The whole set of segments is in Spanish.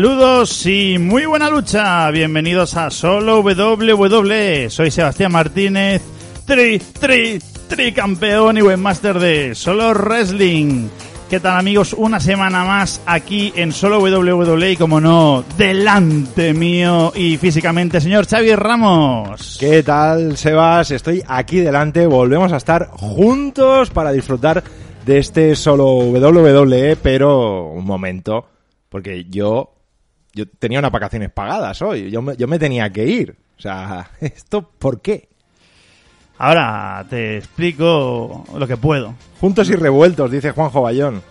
Saludos y muy buena lucha. Bienvenidos a Solo WWE. Soy Sebastián Martínez, tri, tri, tri campeón y webmaster de Solo Wrestling. ¿Qué tal amigos? Una semana más aquí en Solo WWE y como no, delante mío y físicamente, señor Xavi Ramos. ¿Qué tal, Sebas? Estoy aquí delante, volvemos a estar juntos para disfrutar de este Solo WWE, pero un momento, porque yo, yo tenía unas vacaciones pagadas hoy, yo me, yo me tenía que ir. O sea, ¿esto por qué? Ahora te explico lo que puedo. Juntos y revueltos, dice Juanjo Bayón.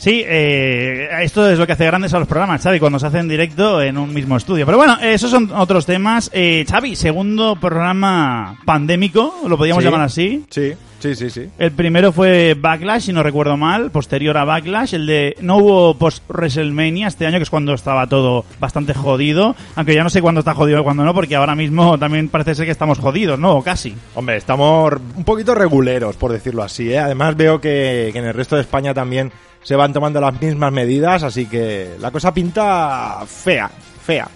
Sí, eh, esto es lo que hace grandes a los programas, Xavi, cuando se hacen directo en un mismo estudio. Pero bueno, esos son otros temas. Eh, Xavi, segundo programa pandémico, lo podríamos Sí. llamar así. Sí, sí, sí, sí. El primero fue Backlash, si no recuerdo mal, posterior a Backlash. El de no hubo post-WrestleMania este año, que es cuando estaba todo bastante jodido. Aunque ya no sé cuándo está jodido y cuándo no, porque ahora mismo también parece ser que estamos jodidos, ¿no? O casi. Hombre, estamos un poquito reguleros, por decirlo así. ¿eh? Además veo que, que en el resto de España también se van tomando las mismas medidas, así que la cosa pinta fea, fea.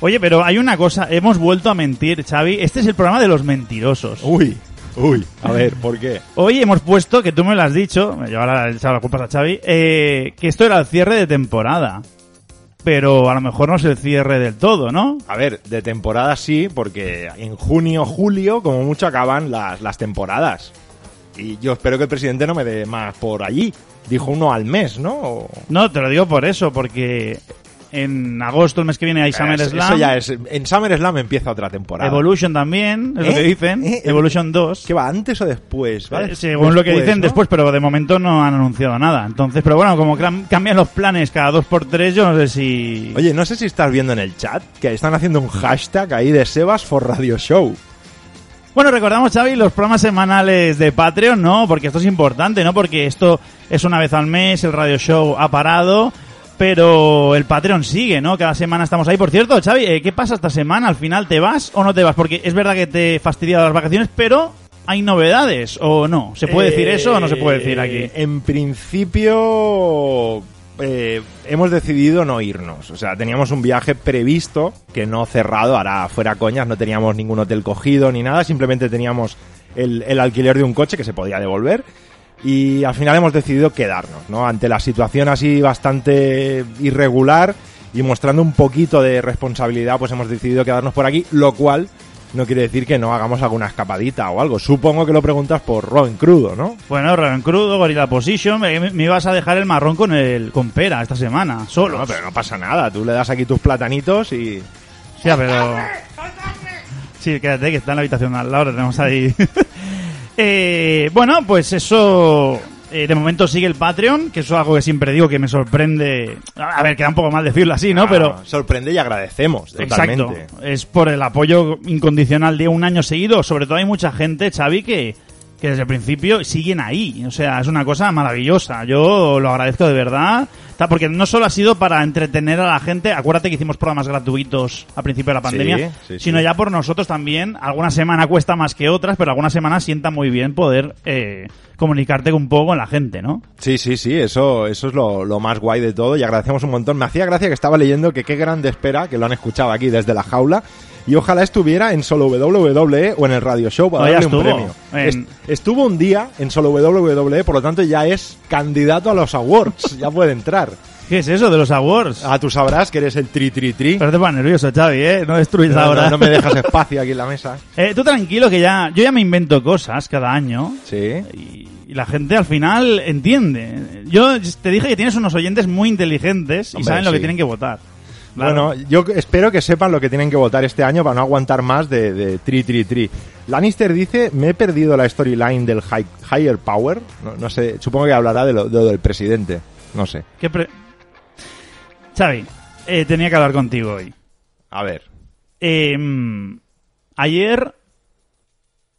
Oye, pero hay una cosa, hemos vuelto a mentir, Xavi. Este es el programa de los mentirosos. Uy, uy. A ver, ¿por qué? Hoy hemos puesto, que tú me lo has dicho, yo ahora he echado las culpas a Xavi, eh, que esto era el cierre de temporada. Pero a lo mejor no es el cierre del todo, ¿no? A ver, de temporada sí, porque en junio, julio, como mucho acaban las, las temporadas. Y yo espero que el presidente no me dé más por allí. Dijo uno al mes, ¿no? O- No, te lo digo por eso, porque en agosto, el mes que viene, hay Eso- SummerSlam. Eso ya es. En SummerSlam empieza otra temporada. Evolution también, es lo ¿Eh? que dicen. ¿Eh? Evolution 2. ¿Qué va antes o después? ¿Va Eh, des- según lo que dicen ¿no? después, pero de momento no han anunciado nada. Entonces, pero bueno, como cam- cambian los planes cada dos por tres, yo no sé si... Oye, no sé si estás viendo en el chat que están haciendo un hashtag ahí de Sebas for Radio Show. Bueno, recordamos, Xavi, los programas semanales de Patreon, ¿no? Porque esto es importante, ¿no? Porque esto es una vez al mes, el radio show ha parado, pero el Patreon sigue, ¿no? Cada semana estamos ahí. Por cierto, Xavi, eh, ¿qué pasa esta semana? ¿Al final te vas o no te vas? Porque es verdad que te fastidia las vacaciones, pero hay novedades, ¿o no? ¿Se puede decir eso o no se puede decir aquí? Eh, En principio, eh, hemos decidido no irnos. O sea, teníamos un viaje previsto que no cerrado, ahora fuera coñas, no teníamos ningún hotel cogido ni nada, simplemente teníamos el, el alquiler de un coche que se podía devolver. Y al final hemos decidido quedarnos, ¿no? Ante la situación así bastante irregular y mostrando un poquito de responsabilidad, pues hemos decidido quedarnos por aquí, lo cual no quiere decir que no hagamos alguna escapadita o algo. Supongo que lo preguntas por Ron Crudo, ¿no? Bueno, Ron Crudo, Gorilla Position, me, me ibas a dejar el marrón con el con pera esta semana, solo. No, pero no pasa nada. Tú le das aquí tus platanitos y... Sí, pero... Sí, quédate, que está en la habitación al lado, tenemos ahí. Eh, bueno, pues eso... eh, de momento sigue el Patreon, que eso es algo que siempre digo que me sorprende. A ver, queda un poco mal decirlo así, ¿no? Pero... Ah, sorprende y agradecemos Exacto. totalmente. Es por el apoyo incondicional de un año seguido. Sobre todo hay mucha gente, Xavi, que, que desde el principio siguen ahí. O sea, es una cosa maravillosa. Yo lo agradezco de verdad. Porque no solo ha sido para entretener a la gente. Acuérdate que hicimos programas gratuitos a principio de la pandemia. Sí, sí, sino sí. ya por nosotros también. Alguna semana cuesta más que otras, pero alguna semana sienta muy bien poder eh, comunicarte un poco con la gente, ¿no? Sí, sí, sí, eso, eso es lo, lo más guay de todo y agradecemos un montón. Me hacía gracia que estaba leyendo que qué grande espera, que lo han escuchado aquí desde la jaula, y ojalá estuviera en solo WWE o en el radio show para No, darle un premio. En- Est- estuvo un día en solo WWE, por lo tanto ya es candidato a los awards, ya puede entrar. ¿Qué es eso de los awards? Ah, tú sabrás que eres el tri tri tri. Pero te pones nervioso, Xavi, ¿eh? No destruyes No, ahora. no, no me dejas espacio aquí en la mesa. Eh, tú tranquilo que ya, yo ya me invento cosas cada año Sí. y, y la gente al final entiende. Yo te dije que tienes unos oyentes muy inteligentes y Hombre, saben lo que sí. tienen que votar. Bueno, yo espero que sepan lo que tienen que votar este año para no aguantar más de, de tri tri tri. Lannister dice, me he perdido la storyline del hi- Higher Power. No, no sé, supongo que hablará de lo, de lo del presidente. No sé. ¿Qué pre- Xavi, eh, tenía que hablar contigo hoy. A ver. Eh, mm, ayer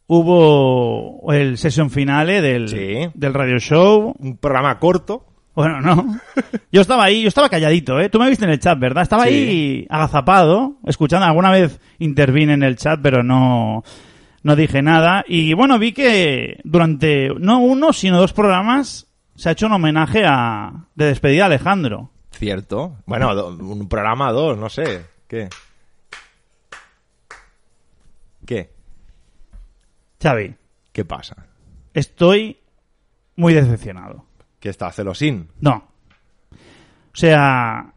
hubo el session finale del, Sí. del radio show. Un programa corto. Bueno, no. Yo estaba ahí, yo estaba calladito, ¿eh? Tú me viste en el chat, ¿verdad? Estaba Sí. ahí agazapado, escuchando. Alguna vez intervine en el chat, pero no, no dije nada. Y bueno, vi que durante no uno, sino dos programas se ha hecho un homenaje a, de despedida a Alejandro. Cierto. Bueno, un programa dos, no sé. ¿Qué? ¿Qué? Xavi, ¿Qué pasa? estoy muy decepcionado. ¿Qué está celosín? No. O sea,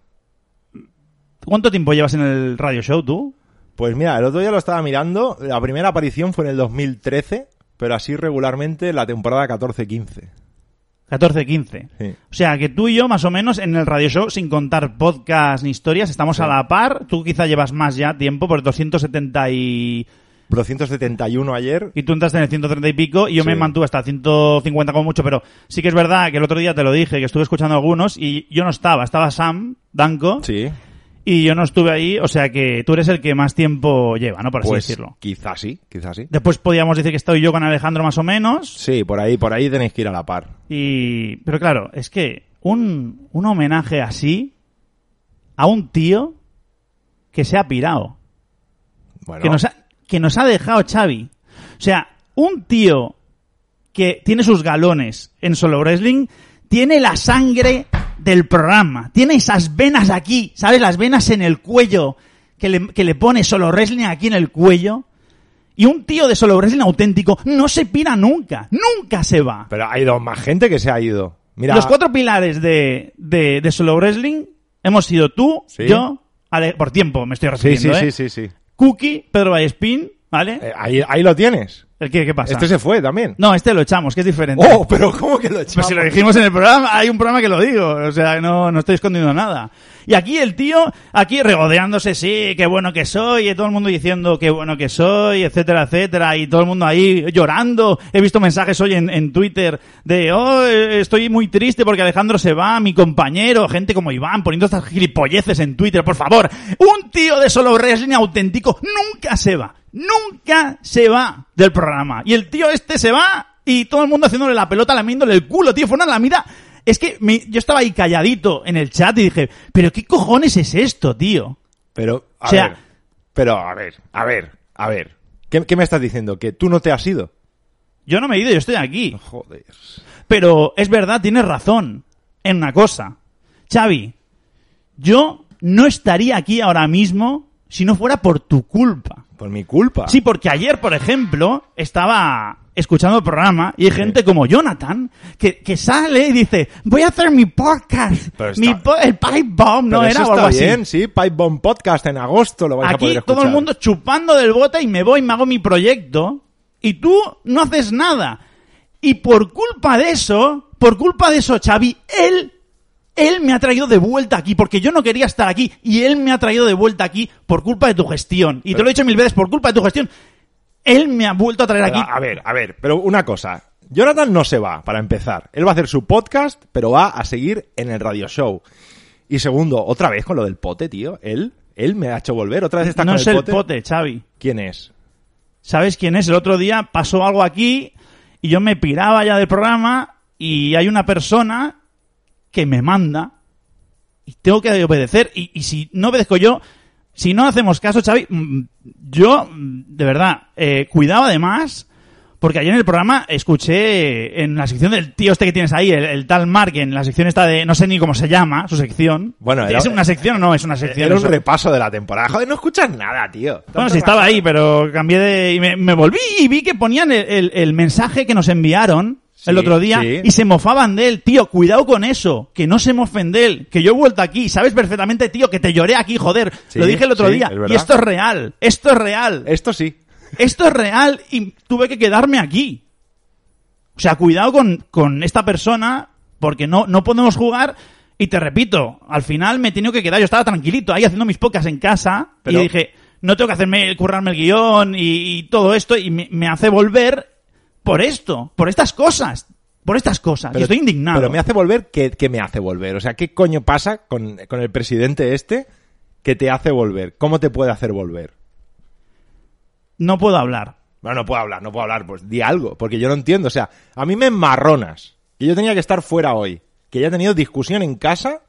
¿cuánto tiempo llevas en el radio show tú? Pues mira, el otro día lo estaba mirando. La primera aparición fue en el 2013, pero así regularmente la temporada 14-15. 14, 15. Sí. O sea, que tú y yo, más o menos, en el radio show, sin contar podcast ni historias, estamos Sí. a la par. Tú quizá llevas más ya tiempo, por 270 y... 271 ayer. Y tú entraste en el 130 y pico y yo Sí. me mantuve hasta 150 como mucho, pero sí que es verdad que el otro día te lo dije, que estuve escuchando algunos y yo no estaba, estaba Sam, Danko, Sí. y yo no estuve ahí, o sea que tú eres el que más tiempo lleva, ¿no? Por así Pues decirlo. quizás sí, quizás sí. Después podríamos decir que estoy yo con Alejandro más o menos, Sí, por ahí, por ahí tenéis que ir a la par. y... Pero claro, es que un, un homenaje así a un tío que se ha pirado. Bueno, que nos ha, que nos ha dejado Xavi. O sea, un tío que tiene sus galones en solo wrestling tiene la sangre del programa, tiene esas venas aquí, ¿sabes? Las venas en el cuello que le, que le pone solo wrestling aquí en el cuello. Y un tío de solo wrestling auténtico no se pira nunca, nunca se va. pero ha ido más gente que se ha ido. Mira, Los cuatro pilares de, de, de solo wrestling hemos sido tú, Sí. yo, Ale- por tiempo me estoy Sí, refiriendo, sí, ¿eh? sí, sí, sí. Cookie, Pedro Vallespín, ¿vale? Eh, ahí, ahí lo tienes. ¿El qué, qué pasa? Este se fue también. No, este lo echamos, que es diferente. Oh, pero ¿cómo que lo echamos? Pues si lo dijimos en el programa, hay un programa que lo digo, o sea, no, no estoy escondiendo nada. Y aquí el tío, aquí regodeándose, sí, qué bueno que soy, y todo el mundo diciendo qué bueno que soy, etcétera, etcétera, y todo el mundo ahí llorando. He visto mensajes hoy en, en Twitter de, oh, estoy muy triste porque Alejandro se va, mi compañero, gente como Iván poniendo estas gilipolleces en Twitter, por favor. Un tío de solo wrestling auténtico nunca se va, nunca se va del programa. Y el tío este se va y todo el mundo haciéndole la pelota, lamiéndole el culo, tío, fue una lamida. Es que me- yo estaba ahí calladito en el chat y dije, pero ¿qué cojones es esto, tío? Pero, a O sea- ver. Pero, a ver, a ver, a ver. ¿Qué, qué me estás diciendo? ¿Que tú no te has ido? Yo no me he ido, yo estoy aquí. Joder. Pero es verdad, tienes razón en una cosa. Xavi, yo no estaría aquí ahora mismo si no fuera por tu culpa. Por mi culpa. Sí, porque ayer, por ejemplo, estaba escuchando el programa y hay gente como Jonathan que, que sale y dice, voy a hacer mi podcast, está- mi po- el Pipe Bomb, ¿no era eso o algo está así? bien, sí. Pipe Bomb Podcast en agosto lo vais a Aquí poder todo el escuchar. mundo chupando del bote y me voy, me hago mi proyecto y tú no haces nada. Y por culpa de eso, por culpa de eso, Xavi, él, él me ha traído de vuelta aquí porque yo no quería estar aquí y él me ha traído de vuelta aquí por culpa de tu gestión. Y te lo he dicho mil veces, por culpa de tu gestión. Él me ha vuelto a traer aquí. a ver, a ver, pero una cosa. Jonathan no se va, para empezar. Él va a hacer su podcast, pero va a seguir en el radio show. Y segundo, otra vez con lo del pote, tío. Él, él me ha hecho volver. Otra vez está no con es el el pote. pote, Xavi. ¿Quién es? ¿Sabes quién es? El otro día pasó algo aquí y yo me piraba ya del programa y hay una persona que me manda y tengo que obedecer y, y si no obedezco yo, si no hacemos caso, Xavi, mm, yo, de verdad, eh, cuidado además porque ayer en el programa escuché en la sección del tío este que tienes ahí, el, el tal Mark, en la sección esta de, no sé ni cómo se llama, su sección. Bueno, era- ¿Es una sección o no? Es una sección. Era un eso. repaso de la temporada. Joder, no escuchas nada, tío. Bueno, sí estaba ahí, pero cambié de... Y me, me volví y vi que ponían el, el- el mensaje que nos enviaron el otro día sí. y se mofaban de él. Tío, cuidado con eso, que no se mofen de él, que yo he vuelto aquí. Sabes perfectamente, tío, que te lloré aquí, joder. Sí, Lo dije el otro día. Y esto es real, esto es real. Esto sí. Esto es real y tuve que quedarme aquí. O sea, cuidado con, con esta persona porque no, no podemos jugar. Y te repito, al final me he tenido que quedar. Yo estaba tranquilito ahí haciendo mis pocas en casa Pero- y dije, no tengo que hacerme currarme el guion y, y todo esto y me, me hace volver por esto, por estas cosas, por estas cosas. y estoy indignado. Pero me hace volver, ¿qué, qué me hace volver? O sea, ¿qué coño pasa con, con el presidente este que te hace volver? ¿Cómo te puede hacer volver? No puedo hablar. Bueno, no puedo hablar, no puedo hablar, pues di algo, porque yo no entiendo. O sea, a mí me enmarronas que yo tenía que estar fuera hoy, que ya he tenido discusión en casa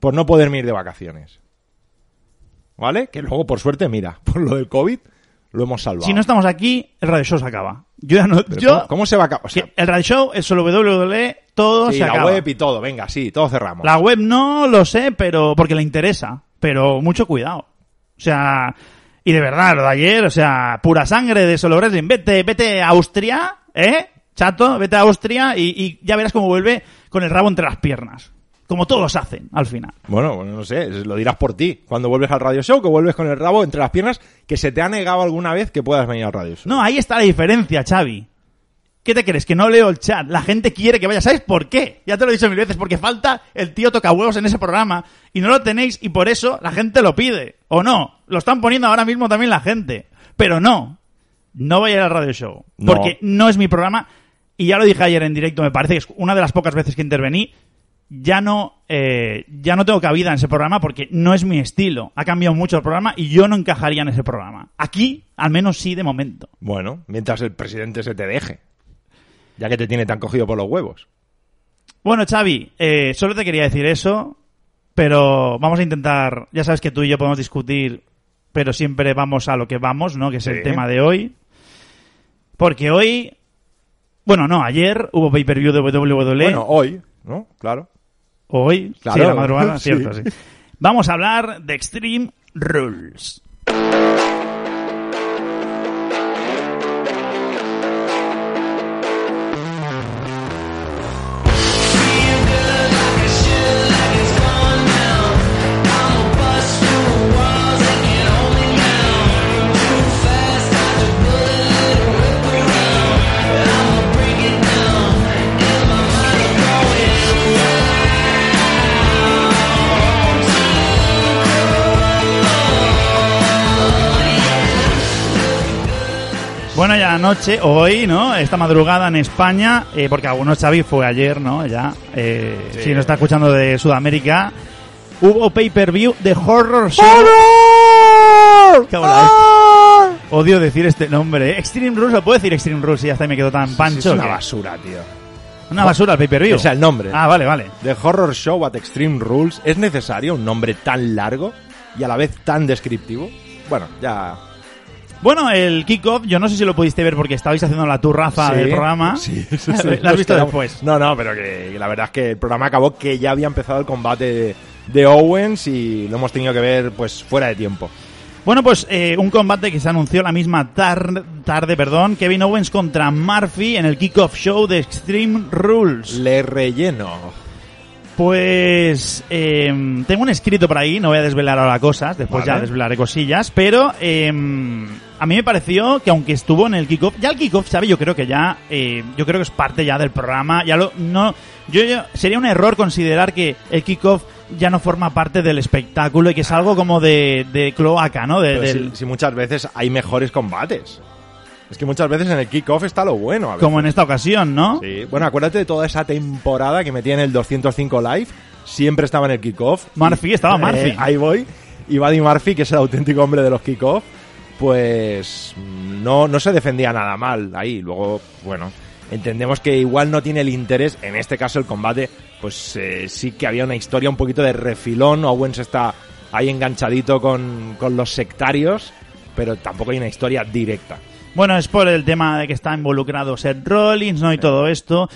por no poderme ir de vacaciones. ¿Vale? Que luego, por suerte, mira, por lo del COVID, lo hemos salvado. Si no estamos aquí, el radio show se acaba. Yo ya no. Yo, ¿cómo, cómo se va a acabar? O sea, que el radio show es solo WWE, todo sí, se la acaba. web y todo, venga, sí, todo cerramos. La web no lo sé, pero porque le interesa. Pero mucho cuidado. O sea, y de verdad, lo de ayer, o sea, pura sangre de solo wrestling. Vete, vete a Austria, ¿eh? Chato, vete a Austria y, y ya verás cómo vuelve con el rabo entre las piernas. Como todos hacen, al final. Bueno, bueno, no sé, lo dirás por ti. Cuando vuelves al radio show, que vuelves con el rabo entre las piernas, que se te ha negado alguna vez que puedas venir al radio show. No, ahí está la diferencia, Xavi. ¿Qué te crees? Que no leo el chat. La gente quiere que vaya. ¿Sabes por qué? Ya te lo he dicho mil veces. Porque falta el tío toca huevos en ese programa. Y no lo tenéis y por eso la gente lo pide. ¿O no? Lo están poniendo ahora mismo también la gente. Pero no. No voy a ir al radio show. No. Porque no es mi programa. Y ya lo dije ayer en directo. Me parece que es una de las pocas veces que intervení. Ya no, eh, ya no tengo cabida en ese programa porque no es mi estilo. Ha cambiado mucho el programa y yo no encajaría en ese programa. Aquí, al menos sí de momento. Bueno, mientras el presidente se te deje. Ya que te tiene tan cogido por los huevos. Bueno, Xavi, eh, solo te quería decir eso, pero vamos a intentar, ya sabes que tú y yo podemos discutir, pero siempre vamos a lo que vamos, ¿no? Que es el tema de hoy. Porque hoy, bueno, no, ayer hubo pay-per-view de WWE, Bueno, hoy, ¿no? Claro. Hoy, Claro, sí, la madrugada, cierto, sí. Vamos a hablar de Extreme Rules. Anoche, hoy, ¿no? Esta madrugada en España, eh, porque algunos Xavi fue ayer, ¿no? Ya, eh, Sí. si nos está escuchando de Sudamérica, hubo pay-per-view de Horror Show. Cago en la Odio decir este nombre, ¿eh? Extreme Rules, ¿lo puedo decir Extreme Rules y hasta ahí me quedo tan pancho? es una que- basura, tío. Una basura el pay-per-view. O sea, el nombre. Ah, vale, vale. The Horror Show at Extreme Rules. ¿Es necesario un nombre tan largo y a la vez tan descriptivo? Bueno, ya... Bueno, el kickoff, yo no sé si lo pudiste ver porque estabais haciendo la turraza Sí, del programa. Sí, sí, sí. ¿Lo has visto quedamos- después? No, no, pero que, la verdad es que el programa acabó que ya había empezado el combate de, de Owens y lo hemos tenido que ver pues fuera de tiempo. Bueno, pues eh, un combate que se anunció la misma tar- tarde, perdón, Kevin Owens contra Murphy en el kickoff show de Extreme Rules. Le relleno. Pues eh, tengo un escrito por ahí, no voy a desvelar ahora cosas, después Vale. ya desvelaré cosillas, pero eh, a mí me pareció que aunque estuvo en el kickoff, ya el kickoff, ¿sabe? Yo creo que ya, eh, yo creo que es parte ya del programa, ya lo, no, yo, yo- sería un error considerar que el kickoff ya no forma parte del espectáculo y que es algo como de, de cloaca, ¿no? De- Pero del- si, si muchas veces hay mejores combates. Es que muchas veces en el kickoff está lo bueno. A veces. como en esta ocasión, ¿no? Sí. Bueno, acuérdate de toda esa temporada que metía en el 205 Live. Siempre estaba en el kickoff. Murphy, estaba Eh, Murphy. ahí voy. Y Buddy Murphy, que es el auténtico hombre de los kickoff, pues no, no se defendía nada mal ahí. Luego, bueno, entendemos que igual no tiene el interés. En este caso, el combate, pues eh, sí que había una historia un poquito de refilón. Owens está ahí enganchadito con, con los sectarios, pero tampoco hay una historia directa. Bueno, es por el tema de que está involucrado Seth Rollins, ¿no? Y todo esto.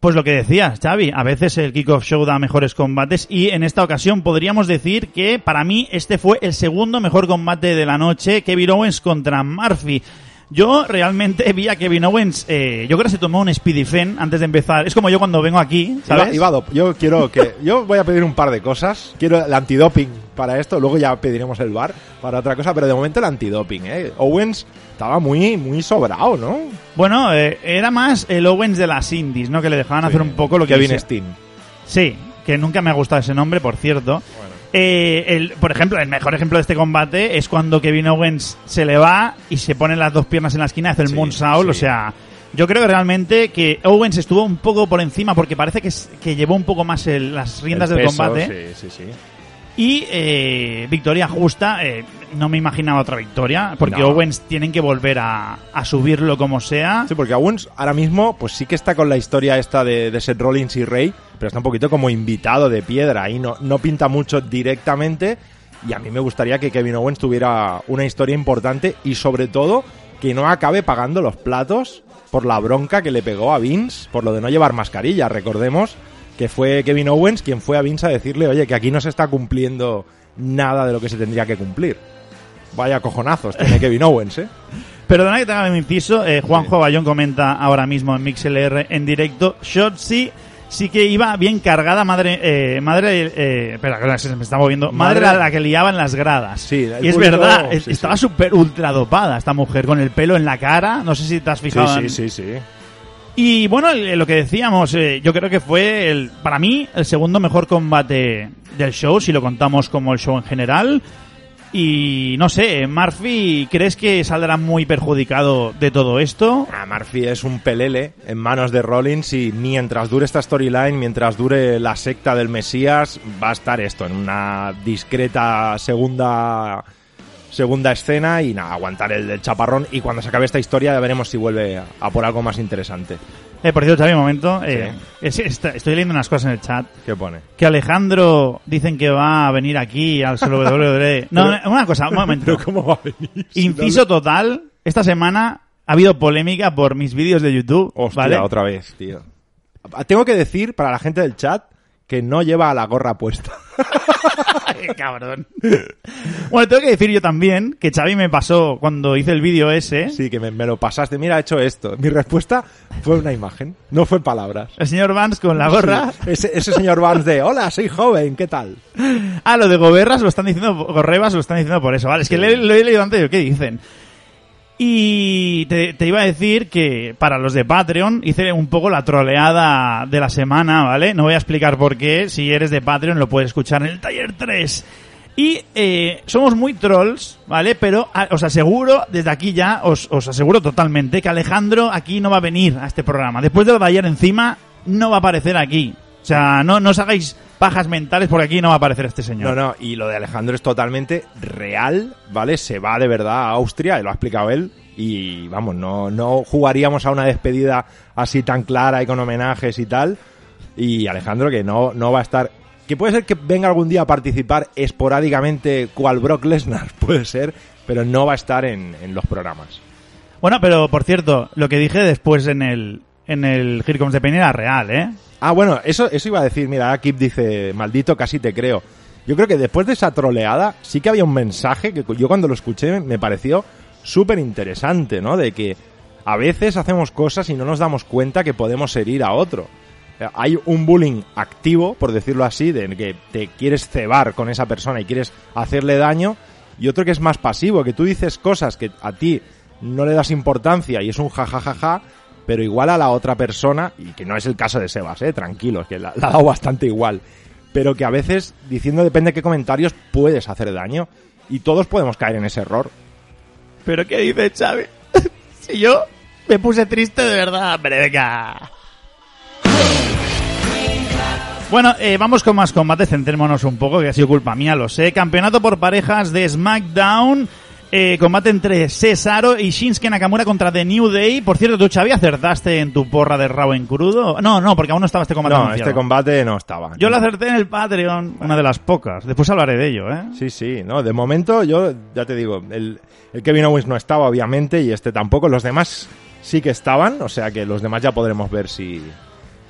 Pues lo que decías, Xavi, a veces el Kickoff Show da mejores combates y en esta ocasión podríamos decir que para mí este fue el segundo mejor combate de la noche, Kevin Owens contra Murphy. Yo realmente vi a Kevin Owens, eh, yo creo que se tomó un Speedy Fen antes de empezar. Es como yo cuando vengo aquí, ¿sabes? Iba- Iba dop- yo quiero que yo voy a pedir un par de cosas. Quiero el antidoping para esto, luego ya pediremos el bar para otra cosa, pero de momento el antidoping, ¿eh? Owens estaba muy muy sobrado, ¿no? Bueno, eh, era más el Owens de las indies, ¿no? Que le dejaban hacer un poco lo que Kevin. Steen. Sí, que nunca me ha gustado ese nombre, por cierto. Eh, el, por ejemplo, el mejor ejemplo de este combate es cuando Kevin Owens se le va y se pone las dos piernas en la esquina, hace el Sí, moonsault, sí. o sea... Yo creo que realmente que Owens estuvo un poco por encima porque parece que, que llevó un poco más el- las riendas El del peso, combate. Sí, sí, sí. Y eh, victoria justa, eh, no me imaginaba otra victoria, porque No. Owens tienen que volver a, a subirlo como sea. Sí, porque Owens ahora mismo, pues sí que está con la historia esta de, de Seth Rollins y Rey, pero está un poquito como invitado de piedra y no, no pinta mucho directamente. y a mí me gustaría que Kevin Owens tuviera una historia importante y sobre todo que no acabe pagando los platos por la bronca que le pegó a Vince por lo de no llevar mascarilla. Recordemos que fue Kevin Owens quien fue a Vince a decirle, oye, que aquí no se está cumpliendo nada de lo que se tendría que cumplir. Vaya cojonazos tiene Kevin Owens, ¿eh? Perdona que te haga mi inciso. Eh, Juanjo Bayón comenta ahora mismo en MixLR en directo. Shotzi sí que iba bien cargada, madre, eh, madre, eh, espera, se me está moviendo, madre, Madre- la que liaba en las gradas. Sí, y es verdad, sí, estaba sí. súper ultra dopada esta mujer con el pelo en la cara. No sé si te has Sí, fijado. sí, en- sí, sí. Y bueno, lo que decíamos, eh, yo creo que fue el, para mí el segundo mejor combate del show, si lo contamos como el show en general. Y no sé, Murphy, ¿crees que saldrá muy perjudicado de todo esto? Ah, Murphy es un pelele en manos de Rollins y mientras dure esta storyline, mientras dure la secta del Mesías, va a estar esto en una discreta segunda segunda escena y nada, aguantar el chaparrón y cuando se acabe esta historia ya veremos si vuelve a, a por algo más interesante. Eh, por cierto, Xavi, un momento. eh, es- está- estoy leyendo unas cosas en el chat. ¿Qué pone? Que Alejandro dicen que va a venir aquí al solo WWE. No, Pero- no, una cosa, un momento. Pero ¿cómo va a venir? Inciso total. Esta semana ha habido polémica por mis vídeos de YouTube. Hostia, ¿vale? otra vez, tío. Tengo que decir para la gente del chat que no lleva la gorra puesta. Cabrón. Bueno, tengo que decir yo también que Xavi me pasó cuando hice el vídeo ese. Sí, que me, me lo pasaste. Mira, he hecho esto. Mi respuesta fue una imagen, no fue palabras. El señor Vance con la gorra. Sí, ese, ese señor Vance de, hola, soy joven, ¿qué tal? Ah, lo de Goberras lo están diciendo, Gorrebas lo están diciendo por eso. Vale, es que Sí. le- lo he leído antes, ¿qué dicen? Y te, iba a decir que para los de Patreon hice un poco la troleada de la semana, ¿vale? No voy a explicar por qué. Si eres de Patreon lo puedes escuchar en el taller 3. Y eh, somos muy trolls, ¿vale? Pero ah, os aseguro, desde aquí ya, os, os aseguro totalmente que Alejandro aquí no va a venir a este programa. Después de lo encima, no va a aparecer aquí. O sea, no, no os hagáis pajas mentales porque aquí no va a aparecer este señor. No, no, y lo de Alejandro es totalmente real, ¿vale? Se va de verdad a Austria, y lo ha explicado él, y vamos, no, no jugaríamos a una despedida así tan clara y con homenajes y tal. Y Alejandro que no, no va a estar... Que puede ser que venga algún día a participar esporádicamente cual Brock Lesnar, puede ser, pero no va a estar en, en los programas. Bueno, pero por cierto, lo que dije después en el, en el Here Comes the Pain era real, ¿eh? Ah, bueno, eso, eso iba a decir, mira, Kip dice, maldito, casi te creo. Yo creo que después de esa troleada, sí que había un mensaje que yo cuando lo escuché me pareció súper interesante, ¿no? De que a veces hacemos cosas y no nos damos cuenta que podemos herir a otro. Eh, Hay un bullying activo, por decirlo así, de que te quieres cebar con esa persona y quieres hacerle daño, y otro que es más pasivo, que tú dices cosas que a ti no le das importancia y es un jajajaja, pero igual a la otra persona, y que no es el caso de Sebas, eh, tranquilos, que la, la ha dado bastante igual, pero que a veces, diciendo depende de qué comentarios, puedes hacer daño, y todos podemos caer en ese error. ¿Pero qué dice Xavi? si yo me puse triste de verdad, hombre, venga. Bueno, eh, vamos con más combates, centrémonos un poco, que ha sido culpa mía, lo sé. Campeonato por parejas de SmackDown. Eh, combate entre Cesaro y Shinsuke Nakamura contra The New Day. Por cierto, tú, Xavi, acertaste en tu porra de Raw en crudo. No, no, porque aún no estaba este combate No, anunciado. este combate no estaba. Yo lo acerté en el Patreon, una de las pocas. Después hablaré de ello, ¿eh? Sí, sí, no, de momento yo ya te digo, el, el Kevin Owens no estaba obviamente y este tampoco, los demás sí que estaban, o sea que los demás ya podremos ver si,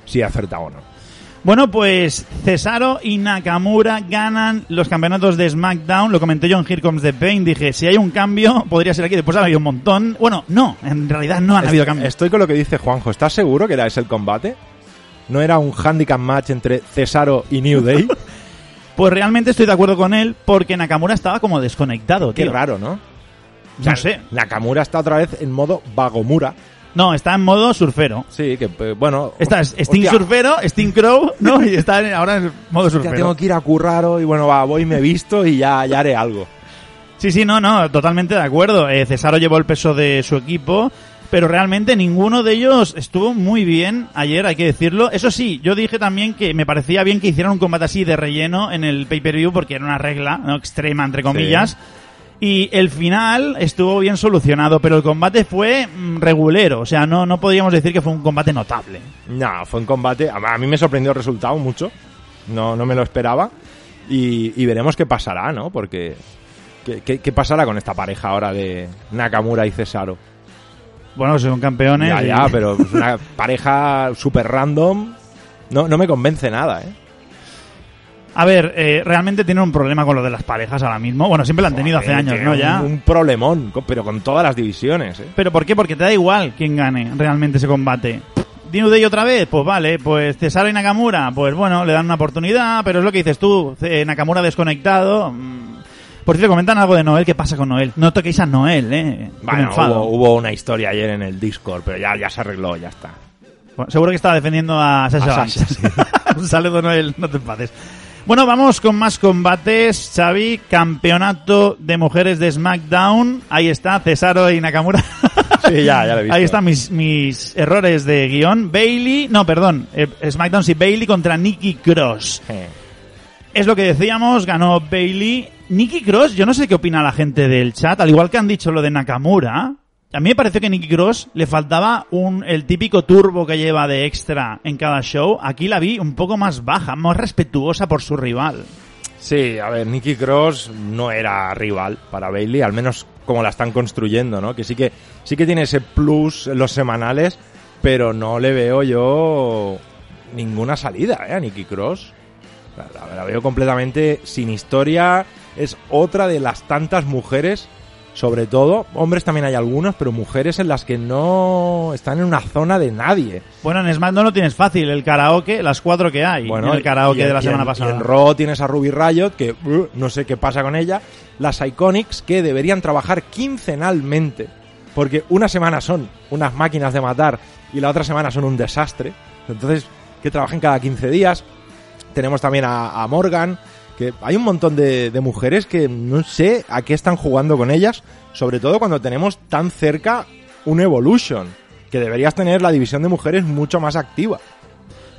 si he acertado o no. Bueno, pues Cesaro y Nakamura ganan los campeonatos de SmackDown. Lo comenté yo en Here Comes the Pain. Dije, si hay un cambio, podría ser aquí. Después ha habido un montón. Bueno, no, en realidad no han habido cambios. Estoy con lo que dice Juanjo, ¿estás seguro que era ese el combate? ¿No era un handicap match entre Cesaro y New Day? Pues realmente estoy de acuerdo con él porque Nakamura estaba como desconectado, Qué tío. raro, ¿no? No sé. Nakamura está otra vez en modo Vagomura. No, está en modo surfero. Sí, que pues, bueno... Está es- Sting hostia, Surfero, Sting Crow, ¿no? Y está en- ahora en modo hostia, surfero. tengo que ir a currar hoy, bueno, va, voy, me visto y ya, ya haré algo. Sí, sí, no, no, totalmente de acuerdo. Eh, Cesaro llevó el peso de su equipo, pero realmente ninguno de ellos estuvo muy bien ayer, hay que decirlo. Eso sí, yo dije también que me parecía bien que hicieran un combate así de relleno en el pay-per-view porque era una regla ¿no? extrema, entre comillas. Y el final estuvo bien solucionado, pero el combate fue mm, regulero, o sea, no, no podríamos decir que fue un combate notable. No, fue un combate. A mí me sorprendió el resultado mucho. No, no me lo esperaba. Y, y veremos qué pasará, ¿no? Porque. ¿qué, qué, qué pasará con esta pareja ahora de Nakamura y Cesaro? Bueno, son campeones. Ya, y- ya, pero es una pareja súper random. No, no me convence nada, ¿eh? A ver, eh, realmente tienen un problema con lo de las parejas ahora mismo. Bueno, siempre lo han tenido hace años, ¿no? un- Ya. Un, problemón, pero con todas las divisiones, ¿eh? ¿Pero por qué? Porque te da igual quién gane realmente ese combate. Dino Day otra vez, pues vale, pues Cesaro y Nakamura, pues bueno, le dan una oportunidad, pero es lo que dices tú, eh, Nakamura desconectado. mm. Por cierto, comentan algo de Noel, ¿qué pasa con Noel? No toquéis a Noel, eh. Bueno, hubo, hubo una historia ayer en el Discord, pero ya, ya se arregló, ya está. Bueno, seguro que estaba defendiendo a Sasha A Un saludo, Noel, no te enfades. Bueno, vamos con más combates, Xavi. Campeonato de mujeres de SmackDown. Ahí está, Cesaro y Nakamura. Sí, ya, ya lo he visto. Ahí están mis, mis errores de guion. Bailey, no, perdón. eh, SmackDown sí, Bailey contra Nikki Cross. Es lo que decíamos, ganó Bailey. Nikki Cross, yo no sé qué opina la gente del chat, al igual que han dicho lo de Nakamura. A mí me pareció que a Nikki Cross le faltaba un, el típico turbo que lleva de extra en cada show. Aquí la vi un poco más baja, más respetuosa por su rival. Sí, a ver, Nikki Cross no era rival para Bailey, al menos como la están construyendo, ¿no? Que sí que sí que tiene ese plus en los semanales, pero no le veo yo ninguna salida, ¿eh? A Nikki Cross. La veo completamente sin historia. Es otra de las tantas mujeres, sobre todo, hombres también hay algunos, pero mujeres en las que no están en una zona de nadie. Bueno, en SmackDown lo tienes fácil, el karaoke, las cuatro que hay. en el karaoke y de la y semana en- pasada. Y en Raw tienes a Ruby Riot, que uh, no sé qué pasa con ella. Las Iconics, que deberían trabajar quincenalmente. Porque una semana son unas máquinas de matar y la otra semana son un desastre. Entonces, que trabajen cada 15 días. Tenemos también a, a Morgan, que hay un montón de, de mujeres que no sé a qué están jugando con ellas. Sobre todo cuando tenemos tan cerca un Evolution. Que deberías tener la división de mujeres mucho más activa.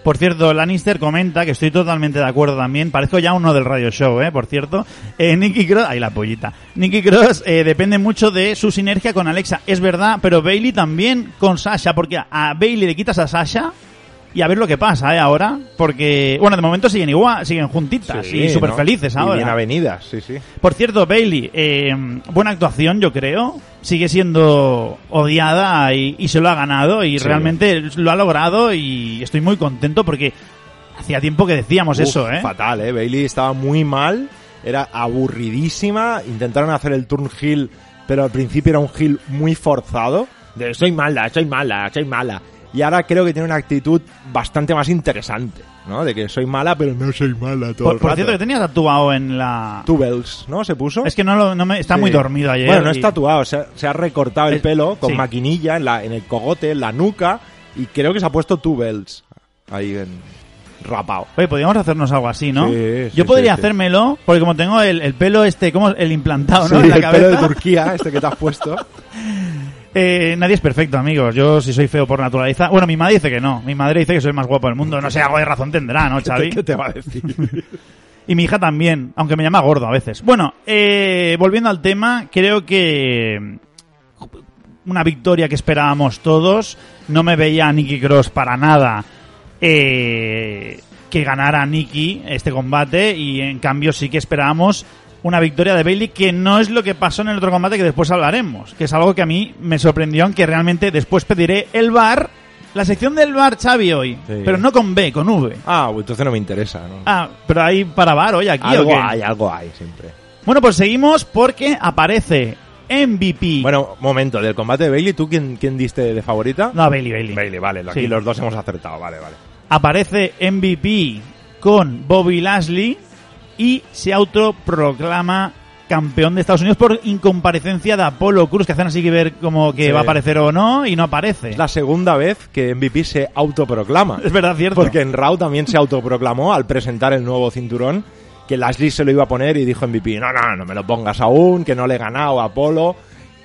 Por cierto, Lannister comenta que estoy totalmente de acuerdo también. Parezco ya uno del radio show, ¿eh? Por cierto. Eh, Nicky Cross... Ahí la pollita. Nicky Cross eh, depende mucho de su sinergia con Alexa. Es verdad, pero Bailey también con Sasha. Porque a Bailey le quitas a Sasha y a ver lo que pasa, ¿eh? Ahora. Porque, bueno, de momento siguen igual, siguen juntitas Sí, y súper ¿no? felices Y ahora. bien avenidas, sí, sí. Por cierto, Bailey, eh, buena actuación, yo creo. Sigue siendo odiada y, y se lo ha ganado y Sí. realmente lo ha logrado y estoy muy contento porque hacía tiempo que decíamos Uf, eso, ¿eh? Fatal, ¿eh? Bailey estaba muy mal, era aburridísima, intentaron hacer el turn heel, pero al principio era un heel muy forzado, de soy mala, soy mala, soy mala. Y ahora creo que tiene una actitud bastante más interesante, ¿no? De que soy mala, pero no soy mala todo Por, el por rato. cierto, que tenías tatuado en la... Two bells, ¿no? Se puso. Es que no, lo- no me... Está Sí. muy dormido ayer. Bueno, no y- es tatuado, se ha, se ha recortado el Es- pelo con sí. maquinilla en, la, en el cogote, en la nuca, y creo que se ha puesto two bells ahí en rapado. Oye, podríamos hacernos algo así, ¿no? Sí, sí, Yo podría sí, hacérmelo, porque como tengo el, el pelo este, como el implantado, ¿no? En la el cabeza. pelo de Turquía, este que te has puesto. Eh, nadie es perfecto, amigos. Yo, si soy feo por naturaleza. Bueno, mi madre dice que no. Mi madre dice que soy el más guapo del mundo. No sé, algo de razón tendrá, ¿no, Xavi? ¿Qué te va a decir? Y mi hija también, aunque me llama gordo a veces. Bueno, eh, volviendo al tema, creo que una victoria que esperábamos todos. No me veía a Nicky Cross para nada eh, que ganara Nicky este combate y en cambio sí que esperábamos una victoria de Bailey que no es lo que pasó en el otro combate que después hablaremos, que es algo que a mí me sorprendió, aunque realmente después pediré el bar, la sección del bar Xavi hoy, Sí. pero no con B, con V. Ah, pues entonces no me interesa, ¿no? Ah, pero hay para bar hoy aquí o algo qué? hay, algo hay siempre. Bueno, pues seguimos porque aparece MVP. Bueno, momento, del combate de Bailey, ¿tú quién, quién diste de favorita? no, Bailey, Bailey. Bailey, vale, aquí Sí. los dos hemos acertado, vale, vale. Aparece MVP con Bobby Lashley y se autoproclama campeón de Estados Unidos por incomparecencia de Apolo Cruz, que hacen así que ver como que Sí. va a aparecer o no y no aparece. Es la segunda vez que MVP se autoproclama. Es verdad, cierto. Porque en Raw también se autoproclamó al presentar el nuevo cinturón que Lashley se lo iba a poner y dijo MVP, no, no, no me lo pongas aún, que no le he ganado a Apolo.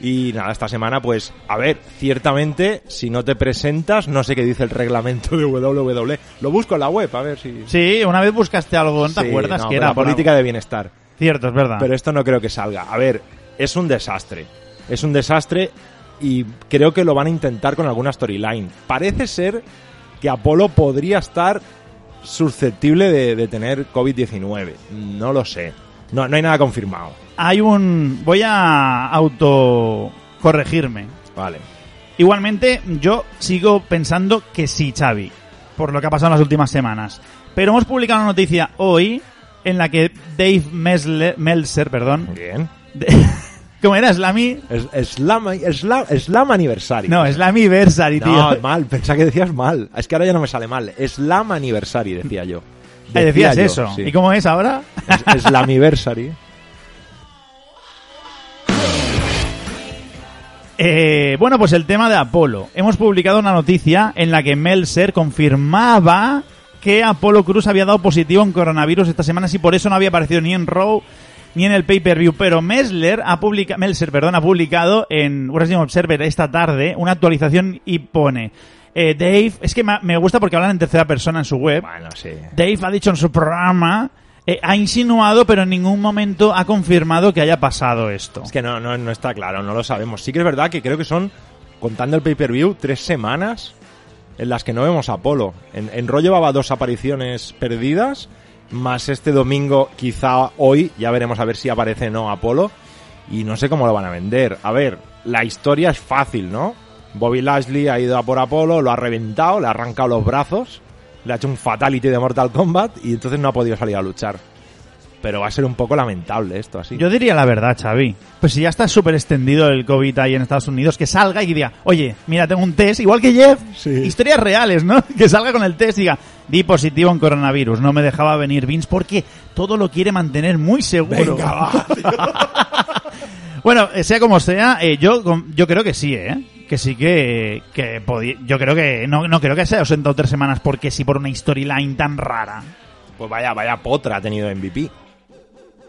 Y nada, esta semana pues, a ver, ciertamente, si no te presentas, no sé qué dice el reglamento de WWE. Lo busco en la web, a ver si... Sí, una vez buscaste algo, ¿no te Sí, acuerdas no, que era? la política de bienestar. Cierto, es verdad. Pero esto no creo que salga. A ver, es un desastre. Es un desastre y creo que lo van a intentar con alguna storyline. Parece ser que Apolo podría estar susceptible de, de tener COVID-19. No lo sé. No, no hay nada confirmado. Hay un... Voy a autocorregirme. Vale. Igualmente, yo sigo pensando que sí, Xavi, por lo que ha pasado en las últimas semanas. Pero hemos publicado una noticia hoy en la que Dave Mesler, Meltzer, perdón, Bien. de- ¿cómo era? Slamy... Es, slam, slam, slam Anniversary. No, Slammiversary, tío. No, mal, pensaba que decías mal. Es que ahora ya no me sale mal. Slam Anniversary, decía yo. Ah, decías yo, eso. sí. ¿Y cómo es ahora? Es- Slammiversary. Eh, bueno, pues el tema de Apolo. Hemos publicado una noticia en la que Meltzer confirmaba que Apolo Cruz había dado positivo en coronavirus esta semana y por eso no había aparecido ni en Raw ni en el pay-per-view. Pero Mesler ha publica Meltzer perdón, ha publicado en Wrestling Observer esta tarde una actualización y pone... eh, Dave, es que me me gusta porque hablan en tercera persona en su web. Bueno, sí. Dave ha dicho en su programa, eh, ha insinuado, pero en ningún momento ha confirmado que haya pasado esto. Es que no, no, no está claro, no lo sabemos. Sí que es verdad que creo que son, contando el pay-per-view, tres semanas en las que no vemos a Apolo. En, en Raw llevaba dos apariciones perdidas, más este domingo, quizá hoy, ya veremos a ver si aparece o no Apolo. Y no sé cómo lo van a vender. A ver, la historia es fácil, ¿no? Bobby Lashley ha ido a por Apolo, lo ha reventado, le ha arrancado los brazos, le ha hecho un fatality de Mortal Kombat y entonces no ha podido salir a luchar. Pero va a ser un poco lamentable esto así. Yo diría la verdad, Xavi. Pues si ya está súper extendido el COVID ahí en Estados Unidos, que salga y diga, oye, mira, tengo un test, igual que Jeff, Sí. historias reales, ¿no? Que salga con el test y diga, di positivo en coronavirus, no me dejaba venir Vince porque todo lo quiere mantener muy seguro. Venga, va, Bueno, eh, sea como sea, eh, yo com- yo creo que sí, ¿eh? Que sí que, que yo creo que no, no creo que sea ausentado tres semanas porque sí por una storyline tan rara. Pues vaya, vaya potra ha tenido MVP.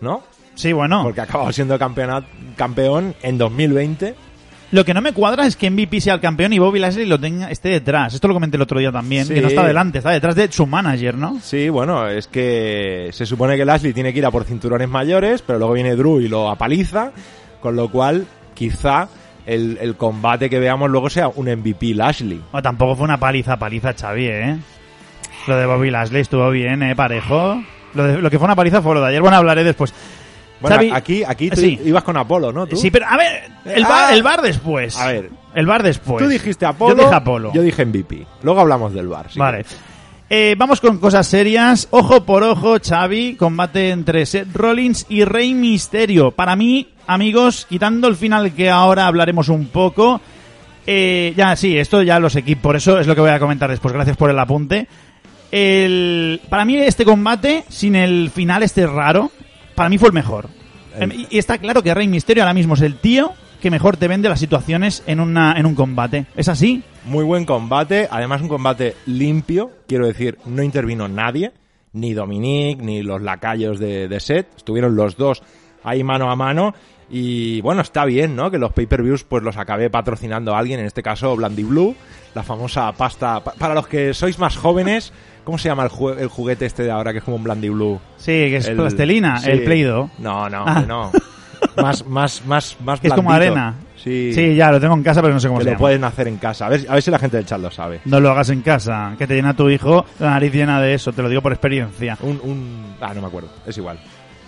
¿No? Sí, bueno. Porque ha acabado siendo campeón en 2020. Lo que no me cuadra es que MVP sea el campeón y Bobby Lashley lo tenga, esté detrás. Esto lo comenté el otro día también, Sí. que no está delante, está detrás de su manager, ¿no? Sí, bueno, es que se supone que Lashley tiene que ir a por cinturones mayores, pero luego viene Drew y lo apaliza, con lo cual quizá el, el combate que veamos luego sea un MVP Lashley. O tampoco fue una paliza, paliza Xavi, ¿eh? Lo de Bobby Lashley estuvo bien, ¿eh? Parejo. Lo, de- lo que fue una paliza fue lo de ayer. Bueno, hablaré después. Bueno, Xavi- aquí, aquí tú Sí. ibas con Apolo, ¿no? ¿Tú? Sí, pero a ver, el Ah. bar, el bar después. A ver. El bar después. Tú dijiste Apolo, Yo dije Apolo. yo dije MVP. Luego hablamos del bar. si Vale. Eh, vamos con cosas serias. Ojo por ojo, Xavi. Combate entre Seth Rollins y Rey Misterio. Para mí, amigos, quitando el final que ahora hablaremos un poco. eh, ya, sí, esto ya los equipos. Por eso es lo que voy a comentar después. Gracias por el apunte. El, para mí, este combate, sin el final este raro, para mí fue el mejor. El- Y y está claro que Rey Misterio ahora mismo es el tío que mejor te vende las situaciones en, una, en un combate. ¿Es así? Muy buen combate, además un combate limpio, quiero decir, no intervino nadie, ni Dominic, ni los lacayos de, de Seth, estuvieron los dos ahí mano a mano y bueno, está bien, ¿no? Que los pay-per-views pues los acabe patrocinando a alguien, en este caso Blandy Blue, la famosa pasta, pa- para los que sois más jóvenes, ¿cómo se llama el, ju- el juguete este de ahora que es como un Blandy Blue? Sí, que es El- plastelina, sí. el Play-Doh. No, no, Ah. no. Más, más, más, más es como blandito. arena. Sí, Sí, ya, lo tengo en casa, pero no sé cómo que se lo llama. pueden hacer en casa. A ver, a ver si la gente del chat lo sabe. No lo hagas en casa, que te llena tu hijo la nariz llena de eso, te lo digo por experiencia. Un, un... Ah, no me acuerdo. Es igual.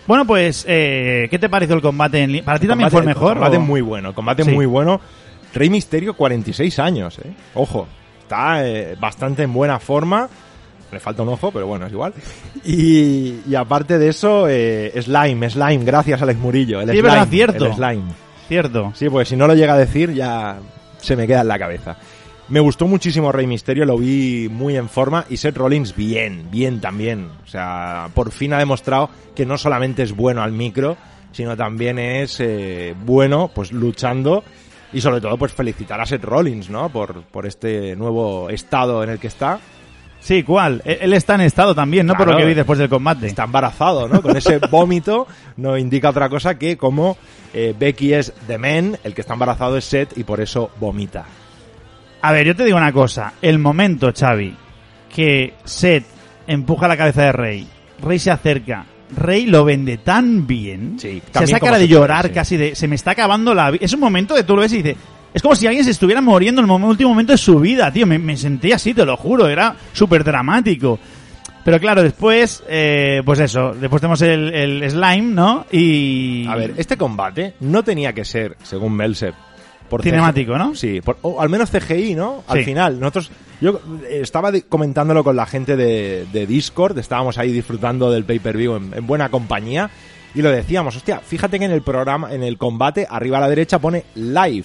Bueno, pues, eh, ¿qué te pareció el combate? En li- ¿Para ti también Combate- fue el mejor? Combate o- muy bueno. Combate Sí. muy bueno. Rey Misterio, 46 años, ¿eh? Ojo. Está eh, bastante en buena forma. Le falta un ojo, pero bueno, es igual. Y, y aparte de eso, eh, Slime, Slime, gracias Alex Murillo. El Sí, slime, verdad, cierto. El Slime. Cierto. Sí, pues si no lo llega a decir ya se me queda en la cabeza. Me gustó muchísimo Rey Misterio, lo vi muy en forma y Seth Rollins bien, bien también. O sea, por fin ha demostrado que no solamente es bueno al micro, sino también es eh, bueno pues luchando y sobre todo pues felicitar a Seth Rollins, ¿no? Por, por este nuevo estado en el que está. Sí, ¿cuál? Él él está en estado también, ¿no? Por lo que vi después del combate. Está embarazado, ¿no? Con ese vómito no indica otra cosa que como eh, Becky es the man, el que está embarazado es Seth y por eso vomita. A ver, yo te digo una cosa. El momento, Xavi, que Seth empuja la cabeza de Rey, Rey se acerca, Rey lo vende tan bien, Sí, se como cara de llorar sí. casi de, se me está acabando la vida. Es un momento que tú lo ves y dices, es como si alguien se estuviera muriendo en el último momento de su vida, tío. Me, me sentí así, te lo juro, era súper dramático. Pero claro, después, eh, pues eso, después tenemos el, el slime, ¿no? Y... A ver, este combate no tenía que ser, según Melser, por Cinemático, CGI. ¿no? Sí, por- o al menos CGI, ¿no? Al Sí. final, nosotros, yo eh, estaba comentándolo con la gente de, de Discord, estábamos ahí disfrutando del pay-per-view en, en buena compañía y lo decíamos, hostia, fíjate que en el programa, en el combate, arriba a la derecha pone live,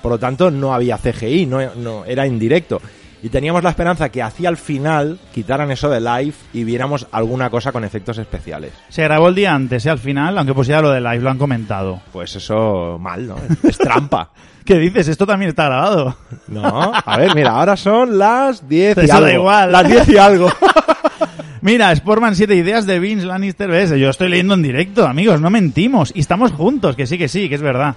por lo tanto no había CGI, no, no era en directo. Y teníamos la esperanza que hacia el final quitaran eso de live y viéramos alguna cosa con efectos especiales. Se grabó el día antes, ¿eh? Al final, aunque pusiera lo de live, lo han comentado. Pues eso mal, ¿no? Es trampa. ¿Qué dices? Esto también está grabado. No, a ver, mira, ahora son las 10 y Eso da algo. igual. Las 10 y algo. Mira, Sportman 7 ideas de Vince Lannister ¿ves? Yo estoy leyendo en directo, amigos, no mentimos. Y estamos juntos, que sí, que sí, que es verdad.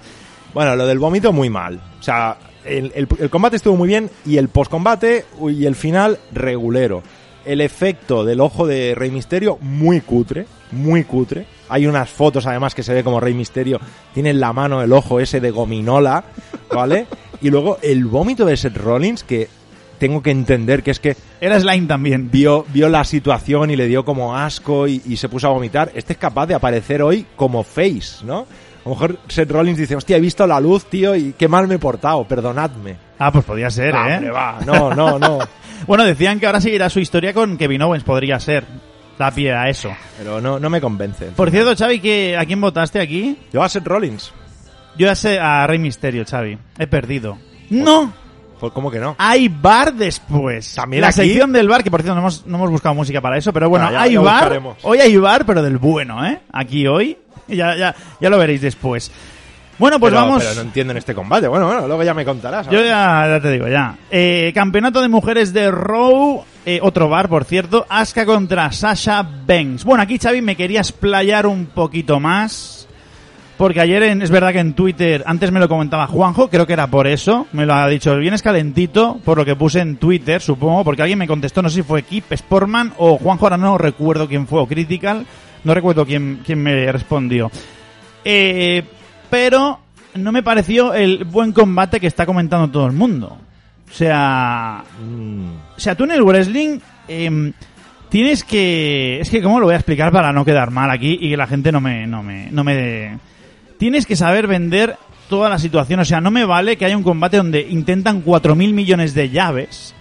Bueno, lo del vómito muy mal. O sea, el, el- el combate estuvo muy bien y el postcombate y el final regulero. El efecto del ojo de Rey Misterio muy cutre, muy cutre. Hay unas fotos además que se ve como Rey Misterio tiene en la mano el ojo ese de gominola, ¿vale? Y luego el vómito de Seth Rollins que tengo que entender que es que Era Slime también. vio, vio la situación y le dio como asco y, y se puso a vomitar. Este es capaz de aparecer hoy como face, ¿no? A lo mejor Seth Rollins dice, hostia, he visto la luz, tío, y qué mal me he portado, perdonadme. Ah, pues podía ser, Va, ¿eh? hombre, va, no, no, no. Bueno, decían que ahora seguirá su historia con Kevin Owens, podría ser. Da pie a eso. Pero no, no me convence. Por cierto, Xavi, ¿que, ¿a quién votaste aquí? Yo a Seth Rollins. Yo ya sé a Rey Misterio, Xavi. He perdido. ¡No! Pues, ¿Cómo que no? Hay bar después. ¿También la aquí? sección del bar, que por cierto no hemos, no hemos buscado música para eso, pero bueno, Ah, ya- hay ya bar. buscaremos. Hoy hay bar, pero del bueno, ¿eh? Aquí hoy. Ya, ya, ya lo veréis después. Bueno, pues pero, vamos. pero no entiendo en este combate. Bueno, bueno, luego ya me contarás. Yo ya, ya te digo, ya. Eh, campeonato de mujeres de Raw, eh, otro bar, por cierto. Asuka contra Sasha Banks. Bueno, aquí, Xavi, me quería explayar un poquito más. Porque ayer en- es verdad que en Twitter, antes me lo comentaba Juanjo, creo que era por eso, me lo ha dicho, vienes calentito, por lo que puse en Twitter, supongo, porque alguien me contestó, no sé si fue Keep Sportman o Juanjo, ahora no recuerdo quién fue, o Critical, no recuerdo quién, quién me respondió. Eh, pero no me pareció el buen combate que está comentando todo el mundo. O sea, Mm, o sea, tú en el wrestling em, tienes que... Es que cómo lo voy a explicar para no quedar mal aquí y que la gente no me... No me, no me tienes que saber vender toda la situación. O sea, no me vale que haya un combate donde intentan 4.000 millones de llaves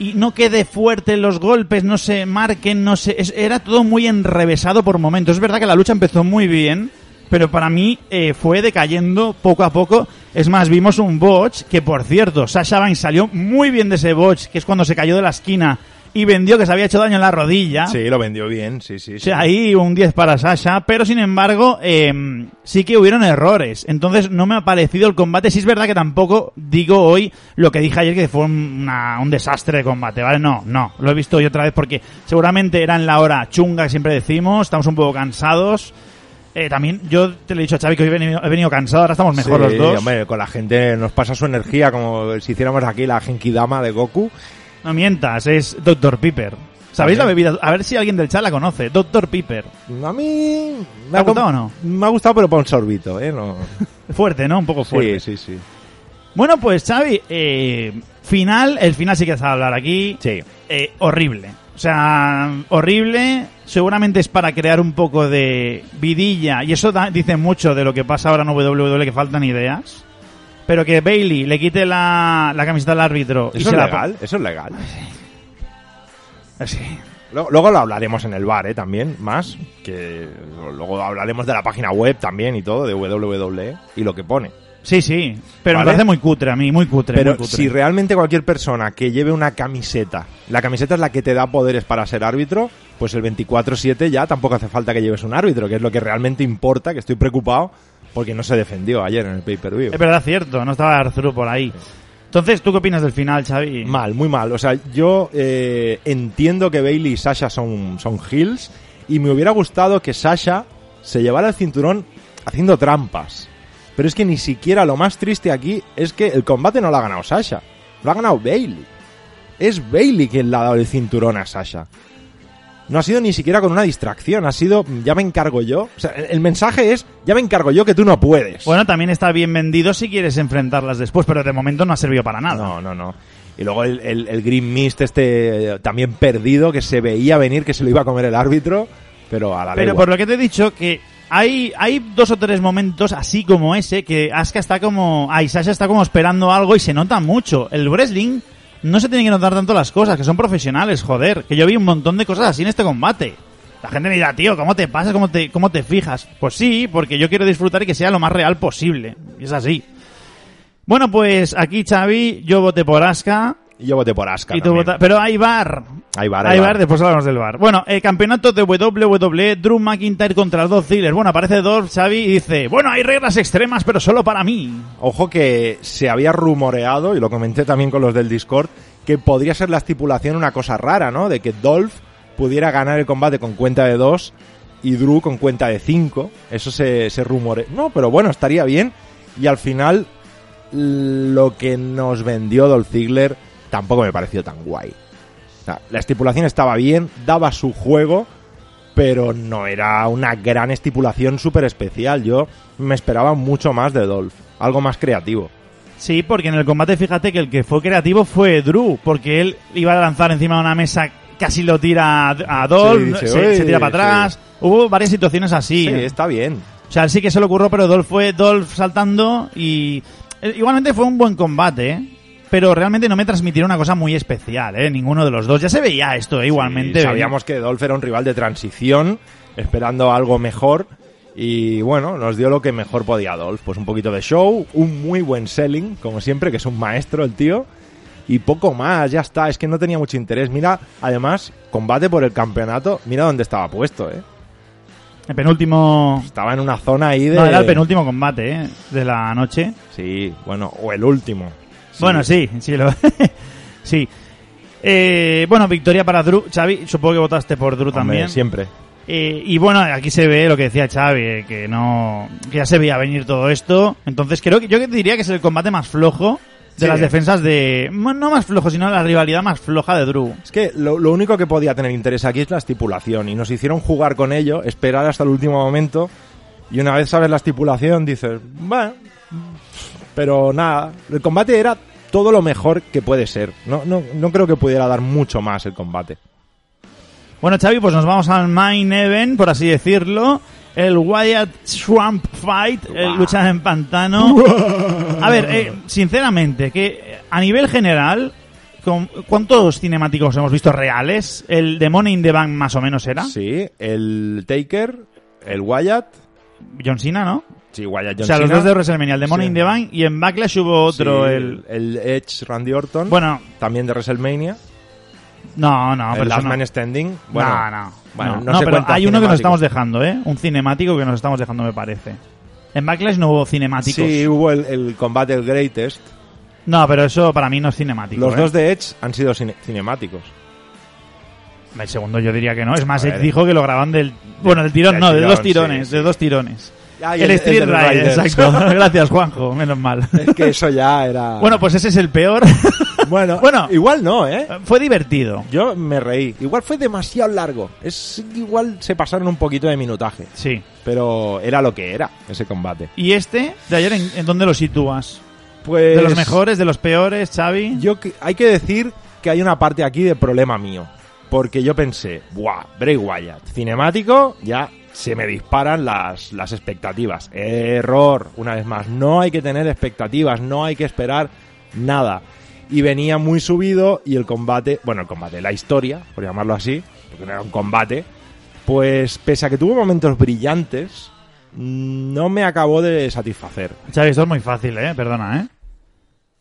y no quede fuerte los golpes, no se marquen, no se... era todo muy enrevesado por momentos. Es verdad que la lucha empezó muy bien, pero para mí eh, fue decayendo poco a poco. Es más, vimos un botch que, por cierto, Sasha Banks salió muy bien de ese botch, que es cuando se cayó de la esquina y vendió que se había hecho daño en la rodilla. sí, lo vendió bien, sí, sí. O sea, ahí un 10 para Sasha, pero sin embargo, eh, sí que hubieron errores. Entonces no me ha parecido el combate. Sí es verdad que tampoco digo hoy lo que dije ayer que fue una- un desastre de combate, ¿vale? No, no, lo he visto hoy otra vez porque seguramente era en la hora chunga que siempre decimos, estamos un poco cansados. Eh, también yo te lo he dicho a Xavi que hoy he venido, he venido cansado, ahora estamos mejor Sí, los dos. hombre, con la gente nos pasa su energía como si hiciéramos aquí la Genkidama de Goku. No mientas, es Dr. Piper. ¿Sabéis la bebida? A ver si alguien del chat la conoce. Dr. Piper. A mí... ¿Te ha gustado o no? Me ha gustado, pero para un sorbito, ¿eh? No... Fuerte, ¿no? Un poco fuerte. Sí, sí, sí. Bueno, pues Xavi, eh, final, el final sí que se va a hablar aquí. Sí. Eh, horrible. O sea, horrible. Seguramente es para crear un poco de vidilla. Y eso da- dice mucho de lo que pasa ahora en WWE, que faltan ideas. Pero que Bailey le quite la, la camiseta al árbitro y Eso se es la legal, eso es legal. Sí. Luego, luego lo hablaremos en el bar, ¿eh? También, más. Que luego hablaremos de la página web también y todo, de WWE y lo que pone. Sí, sí. Pero me ¿Vale? parece muy cutre a mí, muy cutre. Pero muy cutre. si realmente cualquier persona que lleve una camiseta, la camiseta es la que te da poderes para ser árbitro, pues el 24-7 ya tampoco hace falta que lleves un árbitro, que es lo que realmente importa, que estoy preocupado porque no se defendió ayer en el pay-per-view. Es verdad, cierto. No estaba Arturo por ahí. Entonces, ¿tú qué opinas del final, Xavi? Mal, muy mal. O sea, yo eh, entiendo que Bailey y Sasha son, son heels y me hubiera gustado que Sasha se llevara el cinturón haciendo trampas. Pero es que ni siquiera lo más triste aquí es que el combate no lo ha ganado Sasha. Lo ha ganado Bailey. Es Bailey quien le ha dado el cinturón a Sasha. No ha sido ni siquiera con una distracción, ha sido ya me encargo yo. O sea, el mensaje es ya me encargo yo que tú no puedes. Bueno, también está bien vendido si quieres enfrentarlas después, pero de momento no ha servido para nada. No, no, no. Y luego el, el- el Green Mist este eh, también perdido, que se veía venir que se lo iba a comer el árbitro, pero a la Pero legua. por lo que te he dicho, que hay, hay dos o tres momentos así como ese, que Asuka está como, ay, Sasha está como esperando algo y se nota mucho. El wrestling no se tiene que notar tanto las cosas, que son profesionales, joder. Que yo vi un montón de cosas así en este combate. La gente me dirá, tío, ¿cómo te pasa? ¿Cómo te, cómo te fijas? Pues sí, porque yo quiero disfrutar y que sea lo más real posible. Y es así. Bueno, pues aquí, Xavi, yo voté por Asuka. Y yo voté por Asuka Y tú también. vota- Pero hay bar. Hay bar, Hay hay bar, bar. después hablamos del bar. Bueno, el campeonato de WWE, Drew McIntyre contra los dos Ziggler. Bueno, aparece Dolph, Xavi, y dice, bueno, hay reglas extremas, pero solo para mí. Ojo que se había rumoreado, y lo comenté también con los del Discord, que podría ser la estipulación una cosa rara, ¿no? De que Dolph pudiera ganar el combate con cuenta de dos y Drew con cuenta de cinco. Eso se, se rumore. No, pero bueno, estaría bien. Y al final, lo que nos vendió Dolph Ziggler tampoco me pareció tan guay. O sea, la estipulación estaba bien, daba su juego, pero no era una gran estipulación súper especial. Yo me esperaba mucho más de Dolph, algo más creativo. Sí, porque en el combate fíjate que el que fue creativo fue Drew, porque él iba a lanzar encima de una mesa, casi lo tira a a Dolph, Sí, dice, se, se tira para atrás. Hubo varias situaciones así. Sí, está bien. O sea, sí que se le ocurrió, pero Dolph fue Dolph saltando y eh, igualmente fue un buen combate, ¿eh? Pero realmente no me transmitieron una cosa muy especial, ¿eh? Ninguno de los dos. Ya se veía esto, ¿eh? Igualmente. Sí, sabíamos que Dolph era un rival de transición, esperando algo mejor. Y bueno, nos dio lo que mejor podía Dolph. Pues un poquito de show, un muy buen selling, como siempre, que es un maestro el tío. Y poco más, ya está. Es que no tenía mucho interés. Mira, además, combate por el campeonato. Mira dónde estaba puesto, ¿eh? El penúltimo... Estaba en una zona ahí de... No, era el penúltimo combate, ¿eh? De la noche. Sí, bueno, o el último. Bueno, sí, sí. Lo... sí. Eh, bueno, victoria para Drew. Xavi, supongo que votaste por Drew Hombre, también. siempre. Eh, y bueno, aquí se ve lo que decía Xavi, eh, que no, que ya se veía venir todo esto. Entonces creo que yo diría que es el combate más flojo de Sí. las defensas de, no no más flojo, sino la rivalidad más floja de Drew. Es que lo, lo único que podía tener interés aquí es la estipulación y nos hicieron jugar con ello, esperar hasta el último momento y una vez sabes la estipulación dices, bueno, pero nada, el combate era todo lo mejor que puede ser. No, no, no creo que pudiera dar mucho más el combate. Bueno, Xavi, pues nos vamos al main event, por así decirlo. El Wyatt Swamp Fight, el lucha en pantano. A ver, eh, sinceramente, que eh, a nivel general, ¿cuántos cinemáticos hemos visto reales? El de Money in the Bank más o menos era. Sí, el Taker, el Wyatt, John Cena, ¿no? Sí, Wyatt John o sea, los dos de WrestleMania, el de Money Sí. in the Bank y en Backlash hubo otro, sí, el... el Edge Randy Orton, Bueno, también de WrestleMania, no, no, el pero Last no. Man Standing, bueno, no, no, bueno, no, no no, se pero hay uno que nos estamos dejando, ¿eh? Un cinemático que nos estamos dejando, me parece. En Backlash no hubo cinemáticos. Sí, hubo el, el combate el Greatest. No, pero eso para mí no es cinemático. Los ¿eh? dos de Edge han sido cine- cinemáticos. El segundo yo diría que no. Es más. Edge dijo que lo graban del... Bueno, del tirón, Del no, de tirón, dos tirones, sí, de sí. dos tirones. Ah, y el, Street del Rider, Rider. exacto. Gracias, Juanjo, menos mal. Es que eso ya era... Bueno, pues ese es el peor. bueno, bueno. igual no, ¿eh? Fue divertido. Yo me reí. Igual fue demasiado largo. Es igual se pasaron un poquito de minutaje, Sí. pero era lo que era ese combate. ¿Y este de ayer en, en dónde lo sitúas? Pues ¿De los mejores, de los peores, Xavi? Yo hay que decir que hay una parte aquí de problema mío, porque yo pensé, "Buah, Bray Wyatt, cinemático, ya se me disparan las, las expectativas. Error, una vez más. No hay que tener expectativas, no hay que esperar nada. Y venía muy subido y el combate, bueno, el combate, la historia, por llamarlo así, porque no era un combate, pues pese a que tuvo momentos brillantes, no me acabó de satisfacer. Xavi, esto es muy fácil, ¿eh? Perdona, ¿eh?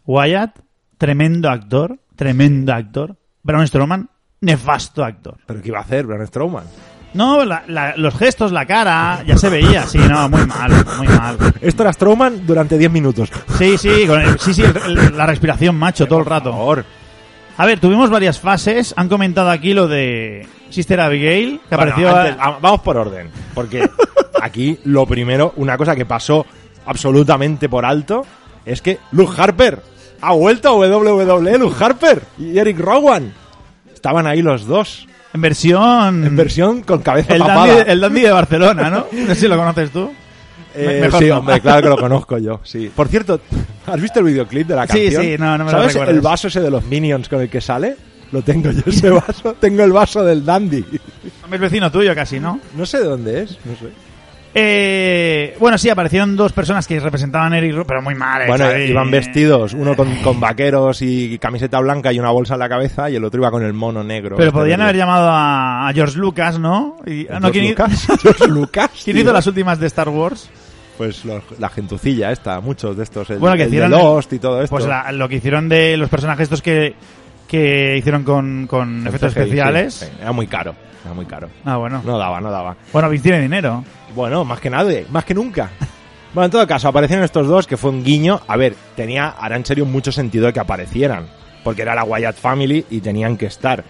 Wyatt, tremendo actor, tremendo actor. Braun Strowman, nefasto actor. ¿Pero qué iba a hacer Braun Strowman? No, la- la- los gestos, la cara, ya se veía. Sí, no, muy mal, muy mal. Esto era Strowman durante 10 minutos. Sí, sí, con el- sí, sí, el- la respiración macho todo el rato. A ver, tuvimos varias fases. Han comentado aquí lo de Sister Abigail, que Bueno, apareció... antes, vamos por orden, porque aquí lo primero, una cosa que pasó absolutamente por alto, es que Luke Harper ha vuelto a WWE, Luke Harper y Eric Rowan. Estaban ahí los dos, en versión... en versión con cabeza el tapada. dandy, el dandy de Barcelona, ¿no? No sé si lo conoces tú. Eh, mejor sí, no. hombre, claro que lo conozco yo, sí. Por cierto, ¿has visto el videoclip de la Sí, canción? sí, no, no me ¿Sabes el vaso ese de los Minions con el que sale? Lo tengo yo ese vaso. tengo el vaso del Dandy. Es vecino tuyo casi, ¿no? No sé de dónde es, no sé. Eh, bueno, sí, aparecieron dos personas que representaban a Eric pero muy mal. Bueno, Xavi. iban vestidos, uno con, con vaqueros y camiseta blanca y una bolsa en la cabeza, y el otro iba con el mono negro. Pero Este verde. haber llamado a, a George Lucas, ¿no? Y, ah, no, George ¿quién, Lucas. George Lucas. quién tío. hizo las últimas de Star Wars? Pues los- la gentucilla esta, muchos de estos. El, Bueno, que el de hicieron- Lost y todo esto. Pues la- lo que hicieron de los personajes estos que, que hicieron con, con efectos CGI, especiales. sí, era muy caro, era muy caro. Ah, bueno. No daba, no daba. Bueno, Vince tiene dinero. Bueno, más que nadie, más que nunca. Bueno, en todo caso, aparecieron estos dos, que fue un guiño. A ver, tenía, hará en serio mucho sentido de que aparecieran, porque era la Wyatt Family y tenían que estar.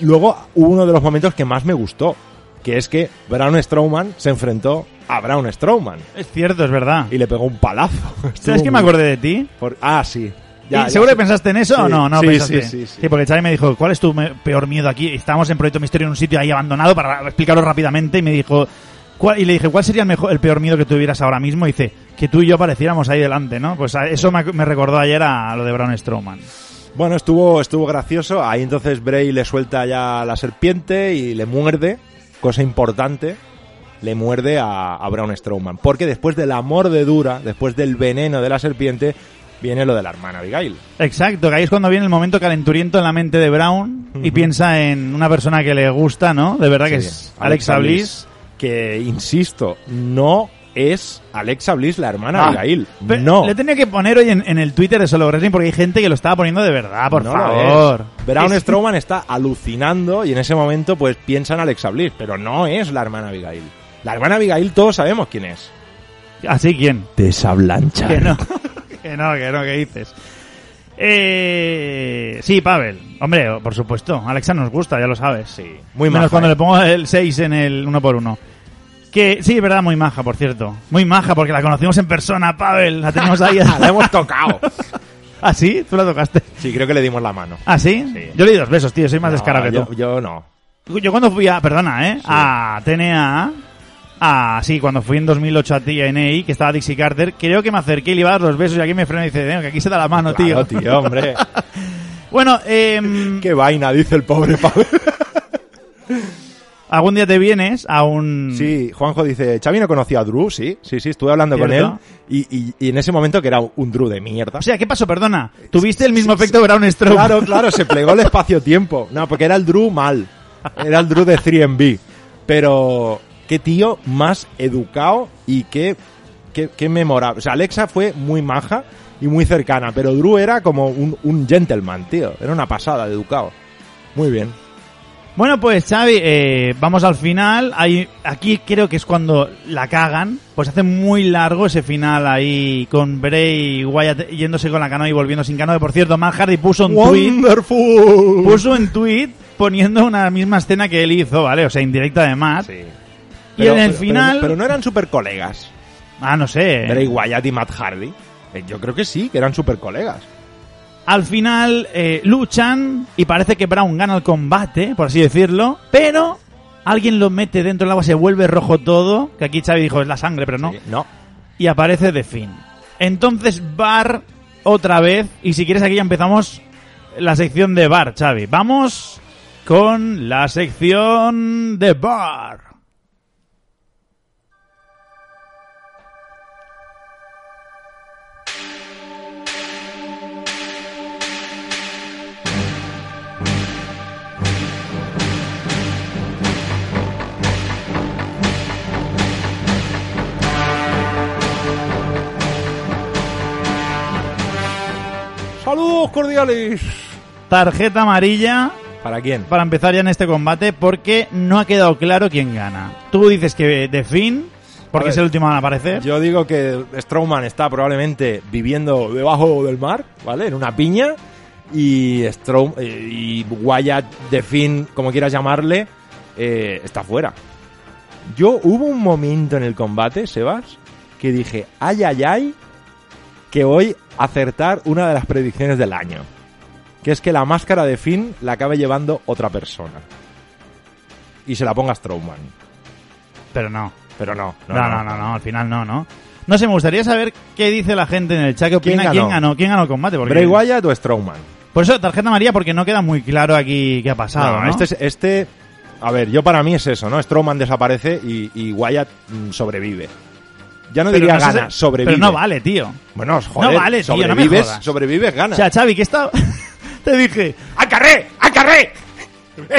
Luego hubo uno de los momentos que más me gustó, que es que Braun Strowman se enfrentó a Braun Strowman Es cierto, es verdad. y le pegó un palazo. ¿Sabes que me acordé de ti? por- Ah, sí. ¿Y ¿Seguro que pensaste en eso Sí, o no? No sí, pensaste. sí, sí, sí. porque Xavi me dijo, ¿cuál es tu peor miedo aquí? Estábamos en Proyecto Misterio en un sitio ahí abandonado para explicarlo rápidamente y me dijo, ¿cuál? y le dije, ¿cuál sería el, mejor, el peor miedo que tuvieras ahora mismo? Y dice, que tú y yo pareciéramos ahí delante, ¿no? Pues eso me, recordó ayer a lo de Braun Strowman. Bueno, estuvo, estuvo gracioso. Ahí entonces Bray le suelta ya la serpiente y le muerde, cosa importante, le muerde a, a Braun Strowman. Porque después de la mordedura, después del veneno de la serpiente, viene lo de la hermana Abigail. Exacto, que ahí es cuando viene el momento calenturiento en la mente de Brown y piensa en una persona que le gusta, ¿no? De verdad que es Alexa Bliss. Que, insisto, no es Alexa Bliss la hermana Ah, Abigail. Pe- No. Le tenía que poner hoy en, en el Twitter de Solo Wrestling porque hay gente que lo estaba poniendo de verdad, por No favor. Braun Es- Strowman está alucinando y en ese momento pues piensa en Alexa Bliss, pero no es la hermana Abigail. La hermana Abigail todos sabemos quién es. ¿Así quién? Tessa Blanchard. Que no, que no, que no, que dices. Eh, sí, Pavel. Hombre, por supuesto. Alexa nos gusta, ya lo sabes. Sí, muy Menos maja, cuando ¿eh? le pongo el 6 en el uno por uno. Que sí, es verdad, muy maja, por cierto. Muy maja, porque la conocimos en persona, Pavel. La tenemos ahí. la hemos tocado. ¿Ah, sí? ¿Tú la tocaste? Sí, creo que le dimos la mano. ¿Ah, sí? Sí. Yo le di dos besos, tío. Soy más No, descarado que yo, tú. yo no. Yo cuando fui a, perdona, ¿eh? Sí. A TNA, a, sí, cuando fui en 2008 a TNA, que estaba Dixie Carter, creo que me acerqué y le iba a dar los besos y aquí me frena y dice, "Venga, que aquí se da la mano, Claro, tío. tío, hombre. Bueno, eh, Qué vaina, dice el pobre Pablo. algún día te vienes a un... Sí, Juanjo dice, Xavi no conocía a Drew, sí, sí, sí, estuve hablando con él y, y- y en ese momento que era un Drew de mierda. O sea, ¿qué pasó? Perdona. Tuviste el mismo efecto Brown Stroke. Claro, claro, se plegó el espacio-tiempo. No, porque era el Drew mal. Era el Drew de 3MB. Pero qué tío más educado y qué, qué, qué memorable. O sea, Alexa fue muy maja y muy cercana, pero Drew era como un, un gentleman, tío. Era una pasada de educado. Muy bien. Bueno, pues Xavi, eh, vamos al final. Hay, aquí creo que es cuando la cagan. Pues hace muy largo ese final ahí con Bray y Wyatt yéndose con la canoa y volviendo sin canoa. Por cierto, Matt Hardy puso un tweet Wonderful. puso en tweet poniendo una misma escena que él hizo, ¿vale? O sea, indirecta de Matt. Sí. Y en el final... Pero, no eran super colegas. Ah, no sé. Bray Wyatt y Matt Hardy. Eh, Yo creo que sí, que eran super colegas. Al final eh, luchan y parece que Brown gana el combate, por así decirlo, pero alguien lo mete dentro del agua, se vuelve rojo todo, que aquí Xavi dijo es la sangre, pero no, Sí, no. y aparece The Finn. Entonces Bar otra vez, y si quieres aquí ya empezamos la sección de Bar, Xavi. Vamos con la sección de Bar. Saludos cordiales. Tarjeta amarilla ¿Para quién? para empezar ya en este combate porque no ha quedado claro quién gana. Tú dices que The Finn, porque ver, es el último en aparecer. Yo digo que Strowman está probablemente viviendo debajo del mar, ¿vale? En una piña. Y, Strow eh, y Wyatt, The Finn, como quieras llamarle, eh, está fuera. Yo hubo un momento en el combate, Sebas, que dije, ay, ay, ay, que voy a acertar una de las predicciones del año. Que es que la máscara de Finn la acabe llevando otra persona. Y se la ponga Strowman. Pero no. Pero no, no, No, no, no, no, al final no, ¿no? No sé, me gustaría saber qué dice la gente en el chat, qué ¿Quién opina, quién ganó? ganó, quién ganó el combate. Porque... Bray Wyatt o Strowman. Por eso, tarjeta amarilla, porque no queda muy claro aquí qué ha pasado, ¿no? este, es- este, a ver, yo para mí es eso, ¿no? Strowman desaparece y, y Wyatt mm, sobrevive. Ya no Pero diría no gana, sobrevive. Pero no vale, tío. Bueno, joder, No vale, tío, no me sobrevives, jodas. sobrevives, gana. O sea, Xavi, que está... Te dije, ¡Acarré! ¡Acarré!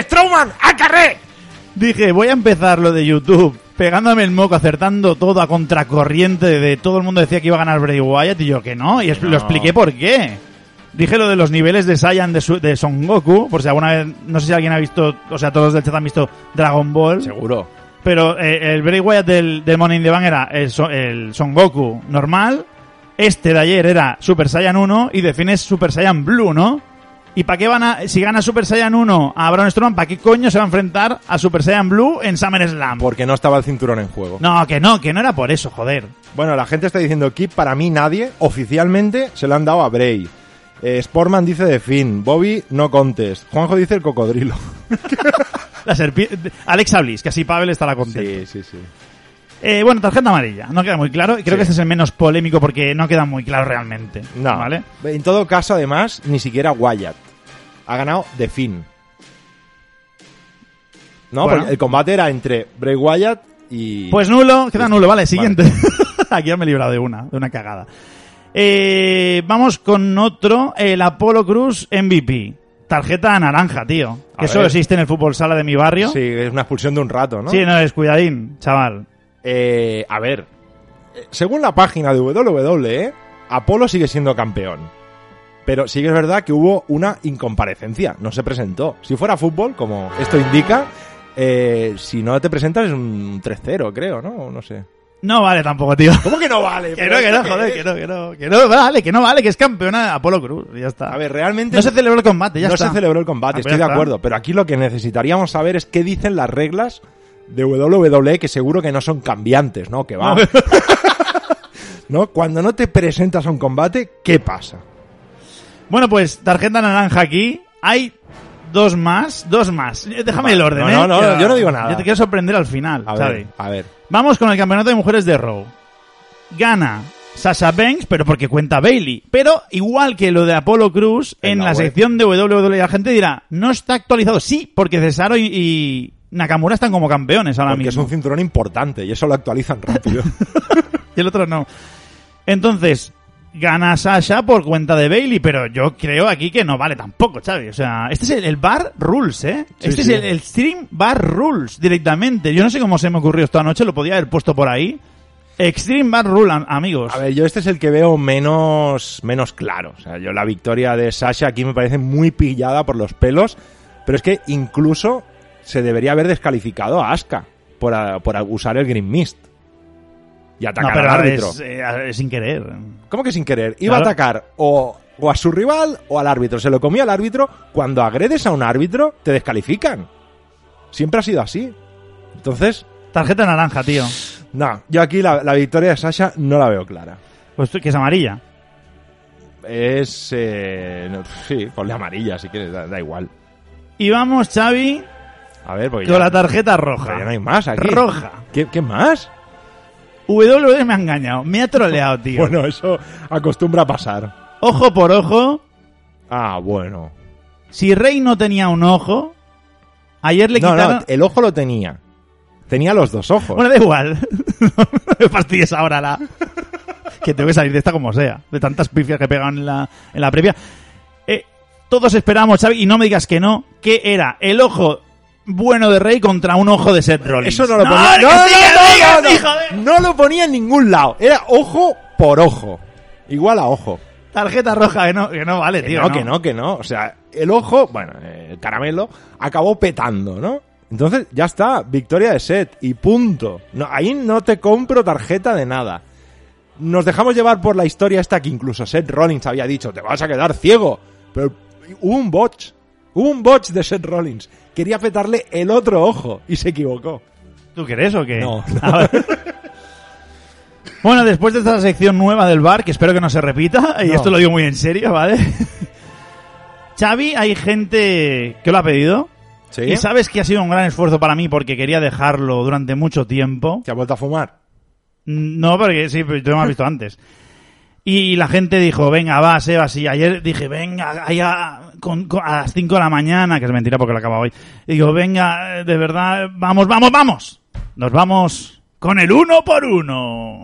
¡Strowman! ¡Acarré! dije, voy a empezar lo de YouTube pegándome el moco, acertando todo a contracorriente de todo el mundo decía que iba a ganar Bray Wyatt y yo que no, y No. lo expliqué por qué. Dije lo de los niveles de Saiyan de, su- de Son Goku, por si alguna vez, no sé si alguien ha visto, o sea, todos del chat han visto Dragon Ball, Seguro. Pero eh, el Bray Wyatt del, del Money in the Bank era el, So- el Son Goku normal, este de ayer era Super Saiyan 1 y defines Super Saiyan Blue, ¿no? ¿Y para qué van a, si gana Super Saiyan 1 a Braun Strowman, para qué coño se va a enfrentar a Super Saiyan Blue en SummerSlam? Porque no estaba el cinturón en juego. No, que no, que no era por eso, joder. Bueno, la gente está diciendo que para mí nadie, oficialmente, se lo han dado a Bray. Eh, Sportman dice de Finn. Bobby, no contest. Juanjo dice el cocodrilo. La serpiente, Alexa Bliss, que así Pavel estará contento. sí, sí. Eh, bueno, tarjeta amarilla, no queda muy claro, y creo Sí. que este es el menos polémico porque no queda muy claro realmente. No, ¿Vale? En todo caso, además, ni siquiera Wyatt. Ha ganado de Finn. No, Bueno. porque el combate era entre Bray Wyatt y... Pues nulo, queda nulo, vale, siguiente. Aquí ya me he librado de una, de una cagada. Eh, vamos con otro, el Apolo Cruz MVP. Tarjeta naranja, tío. A Que solo ver. existe en el fútbol sala de mi barrio. Sí, es una expulsión de un rato, ¿no? Sí, no es cuidadín, chaval. Eh, a ver, eh, según la página de WWE, Apolo sigue siendo campeón. Pero sí que es verdad que hubo una incomparecencia, no se presentó. Si fuera fútbol, como esto indica, eh, si no te presentas es un 3-0, creo, ¿no? No sé. No vale tampoco, tío. ¿Cómo que no vale? Que no, que no, ¿esto qué joder, que no, que no, que no vale, que no vale, que es campeona Apolo Cruz, ya está. A ver, realmente no se celebró el combate, ya no está. se celebró el combate, Ah, pues estoy de acuerdo. Pero aquí lo que necesitaríamos saber es qué dicen las reglas de WWE, que seguro que no son cambiantes, ¿no? Que va. ¿No? Cuando no te presentas a un combate, ¿qué pasa? Bueno, pues tarjeta naranja aquí. Hay dos más, dos más. Déjame el orden, No, ¿eh? no, no, yo no digo nada. Yo te quiero sorprender al final, A Xavi. ver, a ver. Vamos con el campeonato de mujeres de Raw. Gana Sasha Banks, pero porque cuenta Bailey. Pero igual que lo de Apolo Cruz, En en, la sección de WWE la gente dirá, no está actualizado. Sí, porque Cesaro y, y Nakamura están como campeones ahora Porque es mismo. un cinturón importante y eso lo actualizan rápido. Y el otro no. Entonces, gana Sasha por cuenta de Bailey, pero yo creo aquí que no vale tampoco, Xavi. O sea, este es el, el bar rules, ¿eh? Sí, este sí. es el, el stream bar rules directamente. Yo no sé cómo se me ocurrió esta noche, lo podía haber puesto por ahí. Extreme bar rule, am- amigos. A ver, yo este es el que veo menos, menos claro. O sea, yo la victoria de Sasha aquí me parece muy pillada por los pelos, pero es que incluso se debería haber descalificado a Asuka por, a- por usar el Green Mist. Y no, atacar pero al árbitro. es, eh, es sin querer. ¿Cómo que sin querer? Iba Claro. a atacar o, o a su rival o al árbitro. Se lo comió al árbitro. Cuando agredes a un árbitro, te descalifican. Siempre ha sido así. Entonces, Tarjeta naranja, tío. no, yo aquí la, la victoria de Sasha no la veo clara. Pues que es amarilla. Es. Eh, no, sí, ponle amarilla si quieres, da, da igual. Y vamos, Xavi, A ver, porque con ya, la tarjeta roja. ya no hay más aquí. Roja. ¿Qué, qué más? WWE me ha engañado, me ha troleado, tío. Bueno, eso acostumbra a pasar. Ojo por ojo, Ah, bueno. si Rey no tenía un ojo, ayer le No, quitaron... no, el ojo lo tenía. Tenía los dos ojos. Bueno, da igual. no me fastidies ahora la... que tengo que salir de esta como sea. De tantas pifias que pegan en la, en la previa. Eh, todos esperamos, Xavi, y no me digas que no, que era el ojo bueno de Rey contra un ojo de Seth Rollins. Eso no lo ponía. que No, sí, no, que no, sí, no, que sí, no. joder. No lo ponía en ningún lado. Era ojo por ojo. Igual a ojo. Tarjeta roja, que no, que no vale, Que tío. no, que no, que no. O sea, el ojo, bueno, eh, el caramelo, acabó petando, ¿no? Entonces, ya está. Victoria de Seth. Y punto. No, ahí no te compro tarjeta de nada. Nos dejamos llevar por la historia esta que incluso Seth Rollins había dicho, te vas a quedar ciego. Pero hubo un botch. Hubo un botch de Seth Rollins. Quería petarle el otro ojo y se equivocó. ¿Tú crees o qué? No. A bueno, después de esta sección nueva del bar, que espero que no se repita, y No. esto lo digo muy en serio, ¿vale? Xavi, hay gente que lo ha pedido. Sí. Y sabes que ha sido un gran esfuerzo para mí porque quería dejarlo durante mucho tiempo. ¿Te ha vuelto a fumar? No, porque sí, pero tú me has visto antes. Y la gente dijo, venga, va, Sebas. Y ayer dije, venga, allá con- con- a las 5 de la mañana, que es mentira porque lo acabo hoy. Y digo, venga, de verdad, vamos, vamos, vamos. Nos vamos con el uno por uno.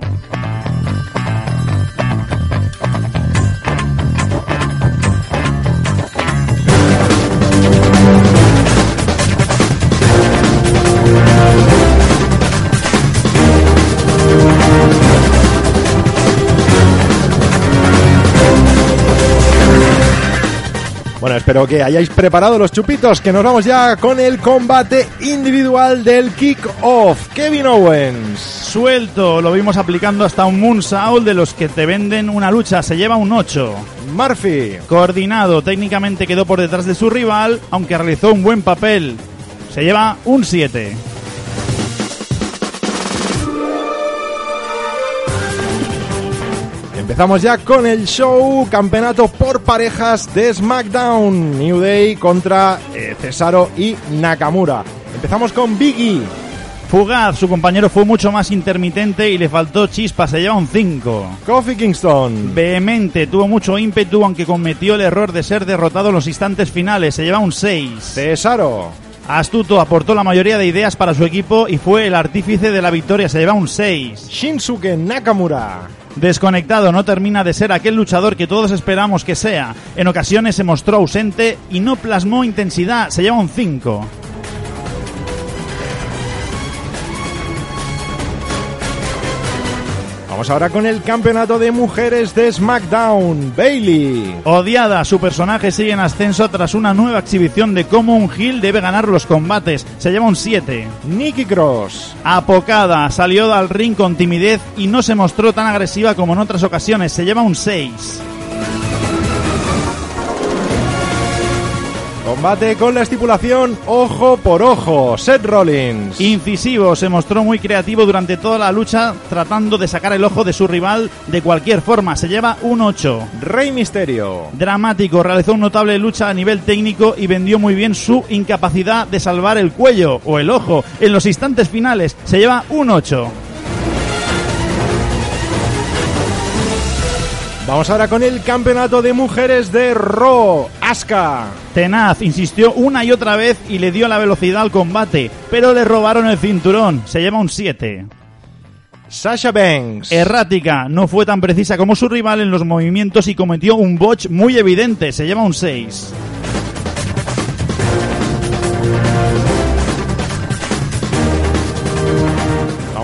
Bueno, espero que hayáis preparado los chupitos, que nos vamos ya con el combate individual del kick-off. Kevin Owens. Suelto, lo vimos aplicando hasta un Moonsault de los que te venden una lucha. Se lleva un 8. Murphy. Coordinado, técnicamente quedó por detrás de su rival, aunque realizó un buen papel. Se lleva un 7. Empezamos ya con el show campeonato por parejas de SmackDown. New Day contra eh, Cesaro y Nakamura. Empezamos con Biggie. Fugaz, su compañero fue mucho más intermitente y le faltó chispa, se lleva un 5. Kofi Kingston. Vehemente, tuvo mucho ímpetu aunque cometió el error de ser derrotado en los instantes finales, se lleva un 6. Cesaro. Astuto aportó la mayoría de ideas para su equipo y fue el artífice de la victoria, se lleva un 6. Shinsuke Nakamura. Desconectado, no termina de ser aquel luchador que todos esperamos que sea. En ocasiones se mostró ausente y no plasmó intensidad, se lleva un 5. Vamos ahora con el campeonato de mujeres de SmackDown. Bailey. Odiada, su personaje sigue en ascenso tras una nueva exhibición de cómo un heel debe ganar los combates. Se lleva un 7. Nikki Cross. Apocada, salió al ring con timidez y no se mostró tan agresiva como en otras ocasiones. Se lleva un 6. Combate con la estipulación ojo por ojo. Seth Rollins. Incisivo, se mostró muy creativo durante toda la lucha tratando de sacar el ojo de su rival de cualquier forma. Se lleva un 8. Rey Misterio. Dramático, realizó una notable lucha a nivel técnico y vendió muy bien su incapacidad de salvar el cuello o el ojo en los instantes finales. Se lleva un 8. Vamos ahora con el campeonato de mujeres de Raw. Asuka. Tenaz insistió una y otra vez y le dio la velocidad al combate, pero le robaron el cinturón. Se lleva un 7. Sasha Banks. Errática, no fue tan precisa como su rival en los movimientos y cometió un botch muy evidente. Se lleva un 6.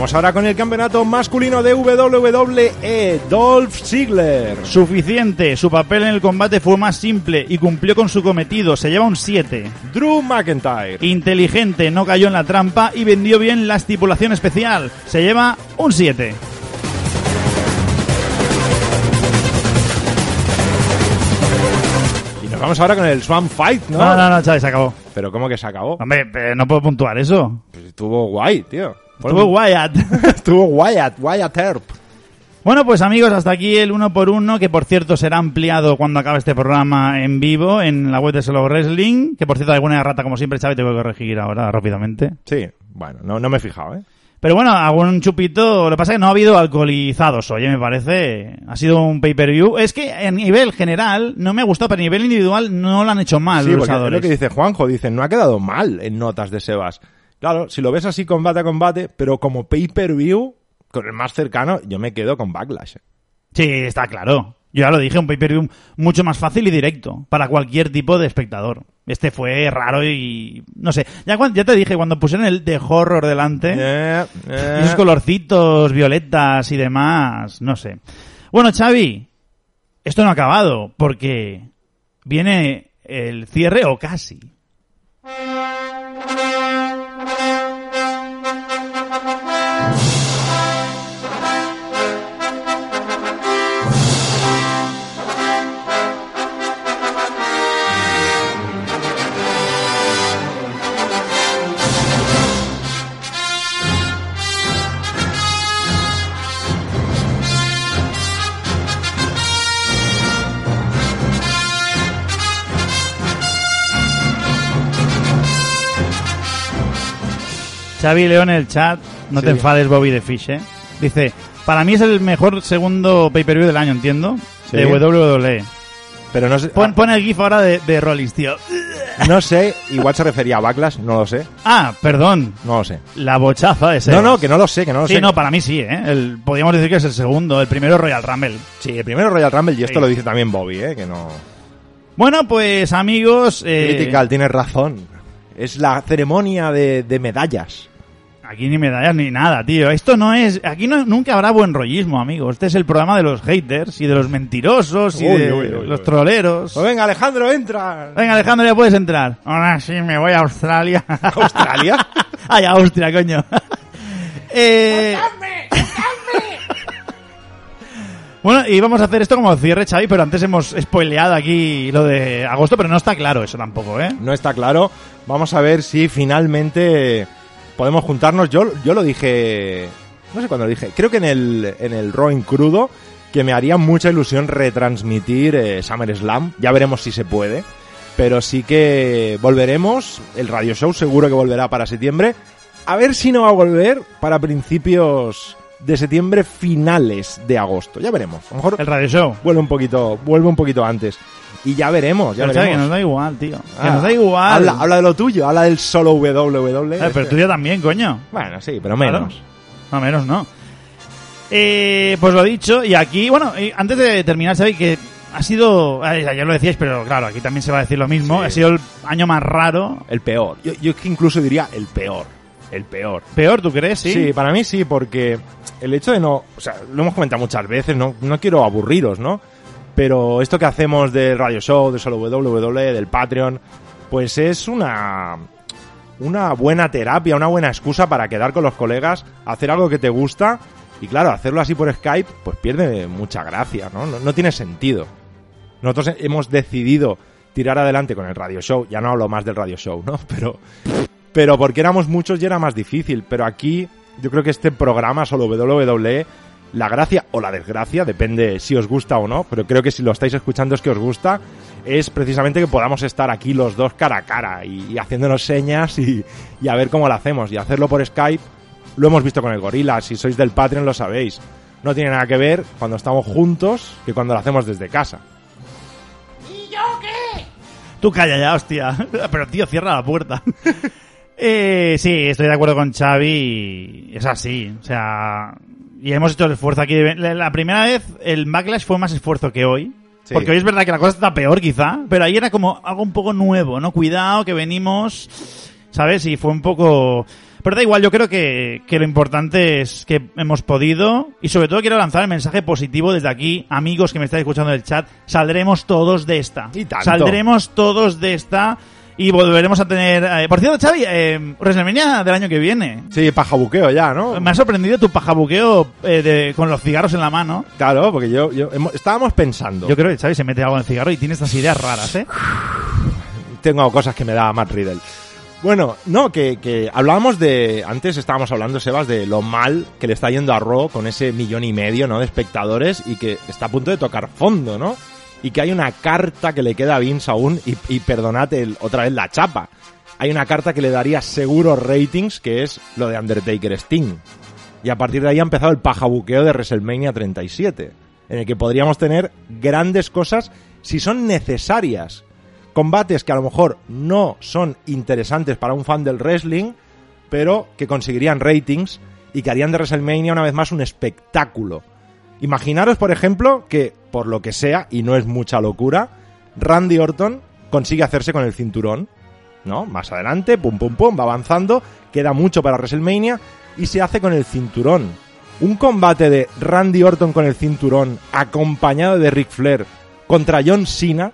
Vamos ahora con el campeonato masculino de WWE. Dolph Ziggler. Suficiente, su papel en el combate fue más simple y cumplió con su cometido. Se lleva un 7. Drew McIntyre. Inteligente, no cayó en la trampa y vendió bien la estipulación especial. Se lleva un 7. Y nos vamos ahora con el Swamp Fight, ¿no? No, no, no, Chavi, se acabó. Pero ¿cómo que se acabó? Hombre, eh, no puedo puntuar eso. Pues estuvo guay, tío. Estuvo Wyatt. estuvo Wyatt, Wyatt Earp. Bueno, pues amigos, hasta aquí el uno por uno, que por cierto será ampliado cuando acabe este programa en vivo en la web de Solo Wrestling, que por cierto alguna rata como siempre, Chavi, tengo que corregir ahora rápidamente. Sí, bueno, no, no me he fijado, ¿eh? Pero bueno, algún chupito. Lo que pasa es que no ha habido alcoholizados, oye, me parece. Ha sido un pay-per-view. Es que a nivel general no me ha gustado, pero a nivel individual no lo han hecho mal sí, los porque es lo que dice Juanjo, dice, no ha quedado mal en notas de Sebas. Claro, si lo ves así combate a combate, pero como pay-per-view, con el más cercano, yo me quedo con Backlash. Sí, está claro. Yo ya lo dije, un pay-per-view mucho más fácil y directo para cualquier tipo de espectador. Este fue raro y no sé. Ya, te dije, cuando pusieron el de horror delante, Eh, eh. esos colorcitos, violetas y demás, no sé. Bueno, Xavi, esto no ha acabado porque viene el cierre o casi. Xavi León en el chat, no te Sí. enfades Bobby de Fish, ¿eh? Dice, para mí es el mejor segundo pay-per-view del año, entiendo, Sí. de WWE. Pero no sé, Pon, pon el gif ahora de, de Rollins, tío. no sé, igual se refería a Backlash, no lo sé, Ah, perdón, no lo sé. la bochaza de No, no, que no lo sé, que no lo Sí, sé. no, para mí sí, ¿eh? El, podríamos decir que es el segundo, el primero Royal Rumble. Sí, el primero Royal Rumble y esto Sí. lo dice también Bobby, ¿eh? Que no... Bueno, pues amigos, eh, Critical, tienes razón. Es la ceremonia de, de medallas. aquí ni medallas ni nada, tío. Esto no es, aquí no, nunca habrá buen rollismo, amigos. Este es el programa de los haters y de los mentirosos y Uy, de uy, uy, los uy. troleros. Pues venga, Alejandro, entra. Venga, Alejandro, ya puedes entrar. Ahora sí, me voy a Australia. ¿Australia? Ay, a Austria, coño. eh... Bueno, y vamos a hacer esto como cierre, Xavi, pero antes hemos spoileado aquí lo de agosto, pero no está claro eso tampoco, ¿eh? No está claro. Vamos a ver si finalmente podemos juntarnos. Yo, yo lo dije, no sé cuándo lo dije, creo que en el, en el en crudo, que me haría mucha ilusión retransmitir eh, SummerSlam. Ya veremos si se puede. Pero sí que volveremos. El radio show seguro que volverá para septiembre. A ver si no va a volver para principios de septiembre, finales de agosto. Ya veremos. A lo mejor El radio show. vuelve un poquito, vuelve un poquito antes. Y ya veremos, ya Pero, veremos. que nos da igual, tío. Que Ah, nos da igual. Habla, habla de lo tuyo, habla del solo WWE. Eh, pero tuyo también, coño. Bueno, sí, pero menos. Claro. No, menos no. Eh, pues lo dicho, y aquí, bueno, antes de terminar, Xavi, que ha sido, ya lo decíais, pero claro, aquí también se va a decir lo mismo, Sí. ha sido el año más raro. El peor. Yo, yo es que incluso diría el peor. El peor. Peor, ¿tú crees? Sí. para mí sí, porque el hecho de no. O sea, lo hemos comentado muchas veces, no, no quiero aburriros, ¿no? Pero esto que hacemos del radio show, de solo WWE, del Patreon, pues es una. Una buena terapia, una buena excusa para quedar con los colegas, hacer algo que te gusta y claro, hacerlo así por Skype, pues pierde mucha gracia, ¿no? No, no tiene sentido. Nosotros hemos decidido tirar adelante con el radio show, ya no hablo más del radio show, ¿no? Pero, pero porque éramos muchos y era más difícil. Pero aquí yo creo que este programa, solo WWE, la gracia o la desgracia, depende si os gusta o no, pero creo que si lo estáis escuchando es que os gusta, es precisamente que podamos estar aquí los dos cara a cara y, y haciéndonos señas y, y a ver cómo lo hacemos. Y hacerlo por Skype, lo hemos visto con el gorila, si sois del Patreon lo sabéis. No tiene nada que ver cuando estamos juntos que cuando lo hacemos desde casa. Tú calla ya, hostia. Pero tío, cierra la puerta. eh, sí, estoy de acuerdo con Xavi. Es así. O sea, y hemos hecho el esfuerzo aquí. La la primera vez el backlash fue más esfuerzo que hoy. Sí. Porque hoy es verdad que la cosa está peor quizá, pero ahí era como algo un poco nuevo, ¿no? Cuidado, que venimos, ¿sabes? Y fue un poco... Pero da igual, yo creo que, que lo importante es que hemos podido y sobre todo quiero lanzar el mensaje positivo desde aquí, amigos que me estáis escuchando en el chat, saldremos todos de esta. Y tanto. Saldremos todos de esta y volveremos a tener... eh, por cierto, Xavi, eh, WrestleMania del año que viene. Sí, pajabuqueo ya, ¿no? Me ha sorprendido tu pajabuqueo eh, de, con los cigarros en la mano. Claro, porque yo, yo hemos- estábamos pensando. Yo creo que Xavi se mete algo en el cigarro y tiene estas ideas raras, ¿eh? tengo cosas que me da Matt Riddle. Bueno, no, que, que hablábamos de. Antes estábamos hablando, Sebas, de lo mal que le está yendo a Raw con ese millón y medio, ¿no? De espectadores y que está a punto de tocar fondo, ¿no? Y que hay una carta que le queda a Vince aún, y, y perdonad el- otra vez la chapa. Hay una carta que le daría seguros ratings, que es lo de Undertaker Sting. Y a partir de ahí ha empezado el pajabuqueo de WrestleMania 37, en el que podríamos tener grandes cosas si son necesarias. Combates que a lo mejor no son interesantes para un fan del wrestling, pero que conseguirían ratings y que harían de WrestleMania una vez más un espectáculo. Imaginaros, por ejemplo, que, por lo que sea, y no es mucha locura, Randy Orton consigue hacerse con el cinturón, ¿no? Más adelante, pum pum pum, va avanzando, queda mucho para WrestleMania y se hace con el cinturón. Un combate de Randy Orton con el cinturón acompañado de Ric Flair contra John Cena,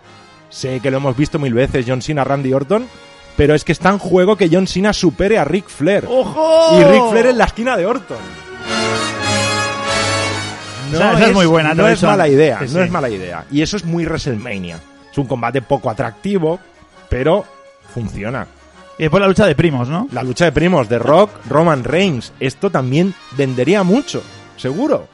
sé que lo hemos visto mil veces, John Cena, Randy Orton, pero es que está en juego que John Cena supere a Ric Flair. ¡Ojo! Y Ric Flair en la esquina de Orton. O sea, esa es muy buena, No he es mala idea, Sí, no sí. es mala idea. Y eso es muy WrestleMania. Es un combate poco atractivo, pero funciona. Y después la lucha de primos, ¿no? La lucha de primos de Rock, Roman Reigns. Esto también vendería mucho, seguro.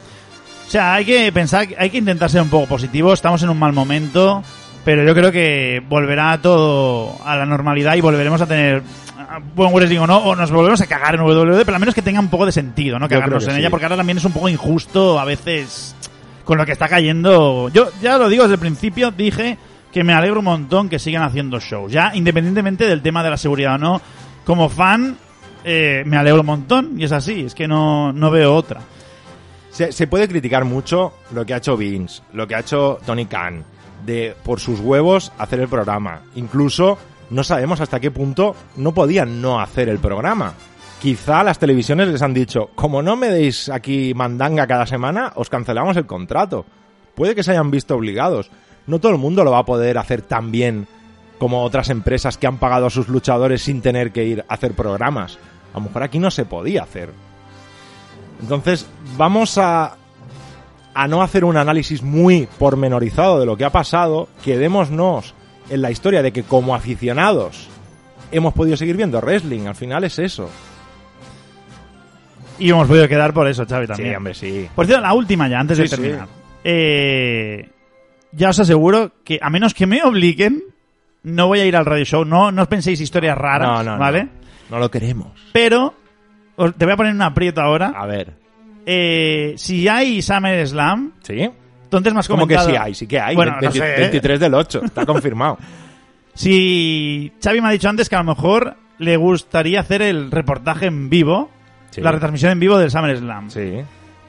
O sea, hay que pensar, hay que intentar ser un poco positivo. Estamos en un mal momento, Pero yo creo que volverá todo a la normalidad y volveremos a tener ah, buen wrestling o no, o nos volveremos a cagar en WWE, pero al menos que tenga un poco de sentido, ¿no? Cagarnos en sí. ella, porque ahora también es un poco injusto a veces con lo que está cayendo. Yo ya lo digo desde el principio, dije que me alegro un montón que sigan haciendo shows. Ya, independientemente del tema de la seguridad o no, como fan, eh, me alegro un montón y es así, es que no, no veo otra. Se, se puede criticar mucho lo que ha hecho Vince, lo que ha hecho Tony Khan, de por sus huevos hacer el programa. Incluso no sabemos hasta qué punto no podían no hacer el programa. Quizá las televisiones les han dicho, como no me deis aquí mandanga cada semana, os cancelamos el contrato. Puede que se hayan visto obligados. No todo el mundo lo va a poder hacer tan bien como otras empresas que han pagado a sus luchadores sin tener que ir a hacer programas. A lo mejor aquí no se podía hacer. Entonces, vamos a, a no hacer un análisis muy pormenorizado de lo que ha pasado. Quedémonos en la historia de que como aficionados hemos podido seguir viendo wrestling. Al final es eso. Y hemos podido quedar por eso, Xavi, también. Sí, hombre, sí. Por cierto, la última ya, antes de sí. terminar. Eh, ya os aseguro que, a menos que me obliguen, no voy a ir al radio show. No, no os penséis historias raras, No, no, no. ¿vale? No lo queremos. Pero, os- te voy a poner un aprieto ahora. A ver. Eh, si hay Summer Slam, ¿Sí? Entonces más Como que sí hay, sí que hay. Bueno, no 20 sé, ¿eh? 23 del 8, está confirmado. Si Xavi me ha dicho antes que a lo mejor le gustaría hacer el reportaje en vivo, Sí. la retransmisión en vivo del Summer Slam. Sí.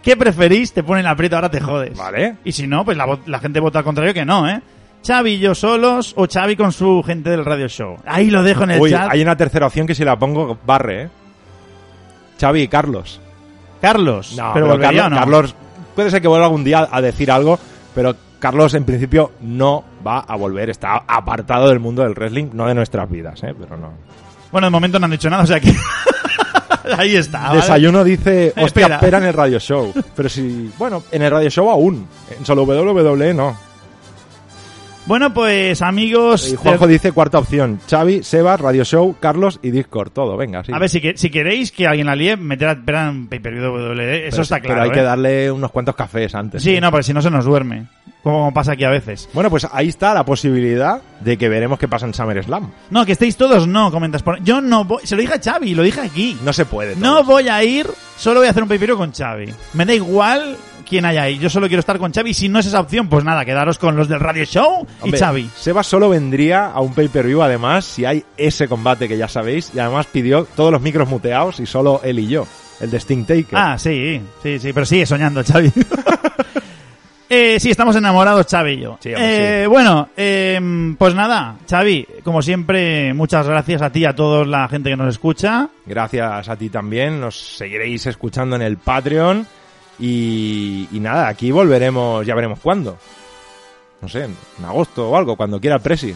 ¿Qué preferís? Te ponen aprieto, ahora te jodes. Vale. Y si no, pues la, gente vota al contrario que no, ¿eh? Xavi y yo solos o Xavi con su gente del radio show. Ahí lo dejo en el Uy, chat. hay una tercera opción que si la pongo barre, ¿eh? Xavi y Carlos. Carlos, No, pero, pero Carlos, no. Carlos puede ser que vuelva algún día a decir algo, pero Carlos en principio no va a volver. Está apartado del mundo del wrestling, no de nuestras vidas, ¿eh? Pero no. Bueno, de momento no han dicho nada, o sea que... Ahí está. ¿vale? Desayuno dice, hostia, Espera. espera. en el radio show. Pero si, bueno, en el radio show aún. En solo WWE no. Bueno, pues amigos... Y Juanjo de- dice cuarta opción. Xavi, Sebas, radio show, Carlos y Discord. Todo, venga, sí. A ver, si, que- si queréis que alguien la líe, meter a en pay-per-view de WWE, eso Pero- está claro. Pero hay ¿eh? que darle unos cuantos cafés antes. Sí, ¿eh? no, porque si no se nos duerme. Como pasa aquí a veces. Bueno, pues ahí está la posibilidad de que veremos qué pasa en SummerSlam. No, que estéis todos, no, comentas por... Yo no voy... Se lo dije a Xavi, lo dije aquí. No se puede. No voy a ir, solo voy a hacer un pay-per-view con Xavi. Me da igual quién haya ahí, yo solo quiero estar con Xavi. Si no es esa opción, pues nada, quedaros con los del Radio Show y Hombre, Xavi. Sebas solo vendría a un pay-per-view, además, si hay ese combate que ya sabéis, y además pidió todos los micros muteados y solo él y yo, el de Sting Taker. Ah, sí, sí, sí, pero sigue soñando Xavi. Eh, sí, estamos enamorados, Xavi y yo. Sí, Eh, Bueno, eh, pues nada, Xavi, como siempre, muchas gracias a ti y a toda la gente que nos escucha. Gracias a ti también, nos seguiréis escuchando en el Patreon. Y, y nada, aquí volveremos, ya veremos cuándo. No sé, en agosto o algo, cuando quiera el Presi.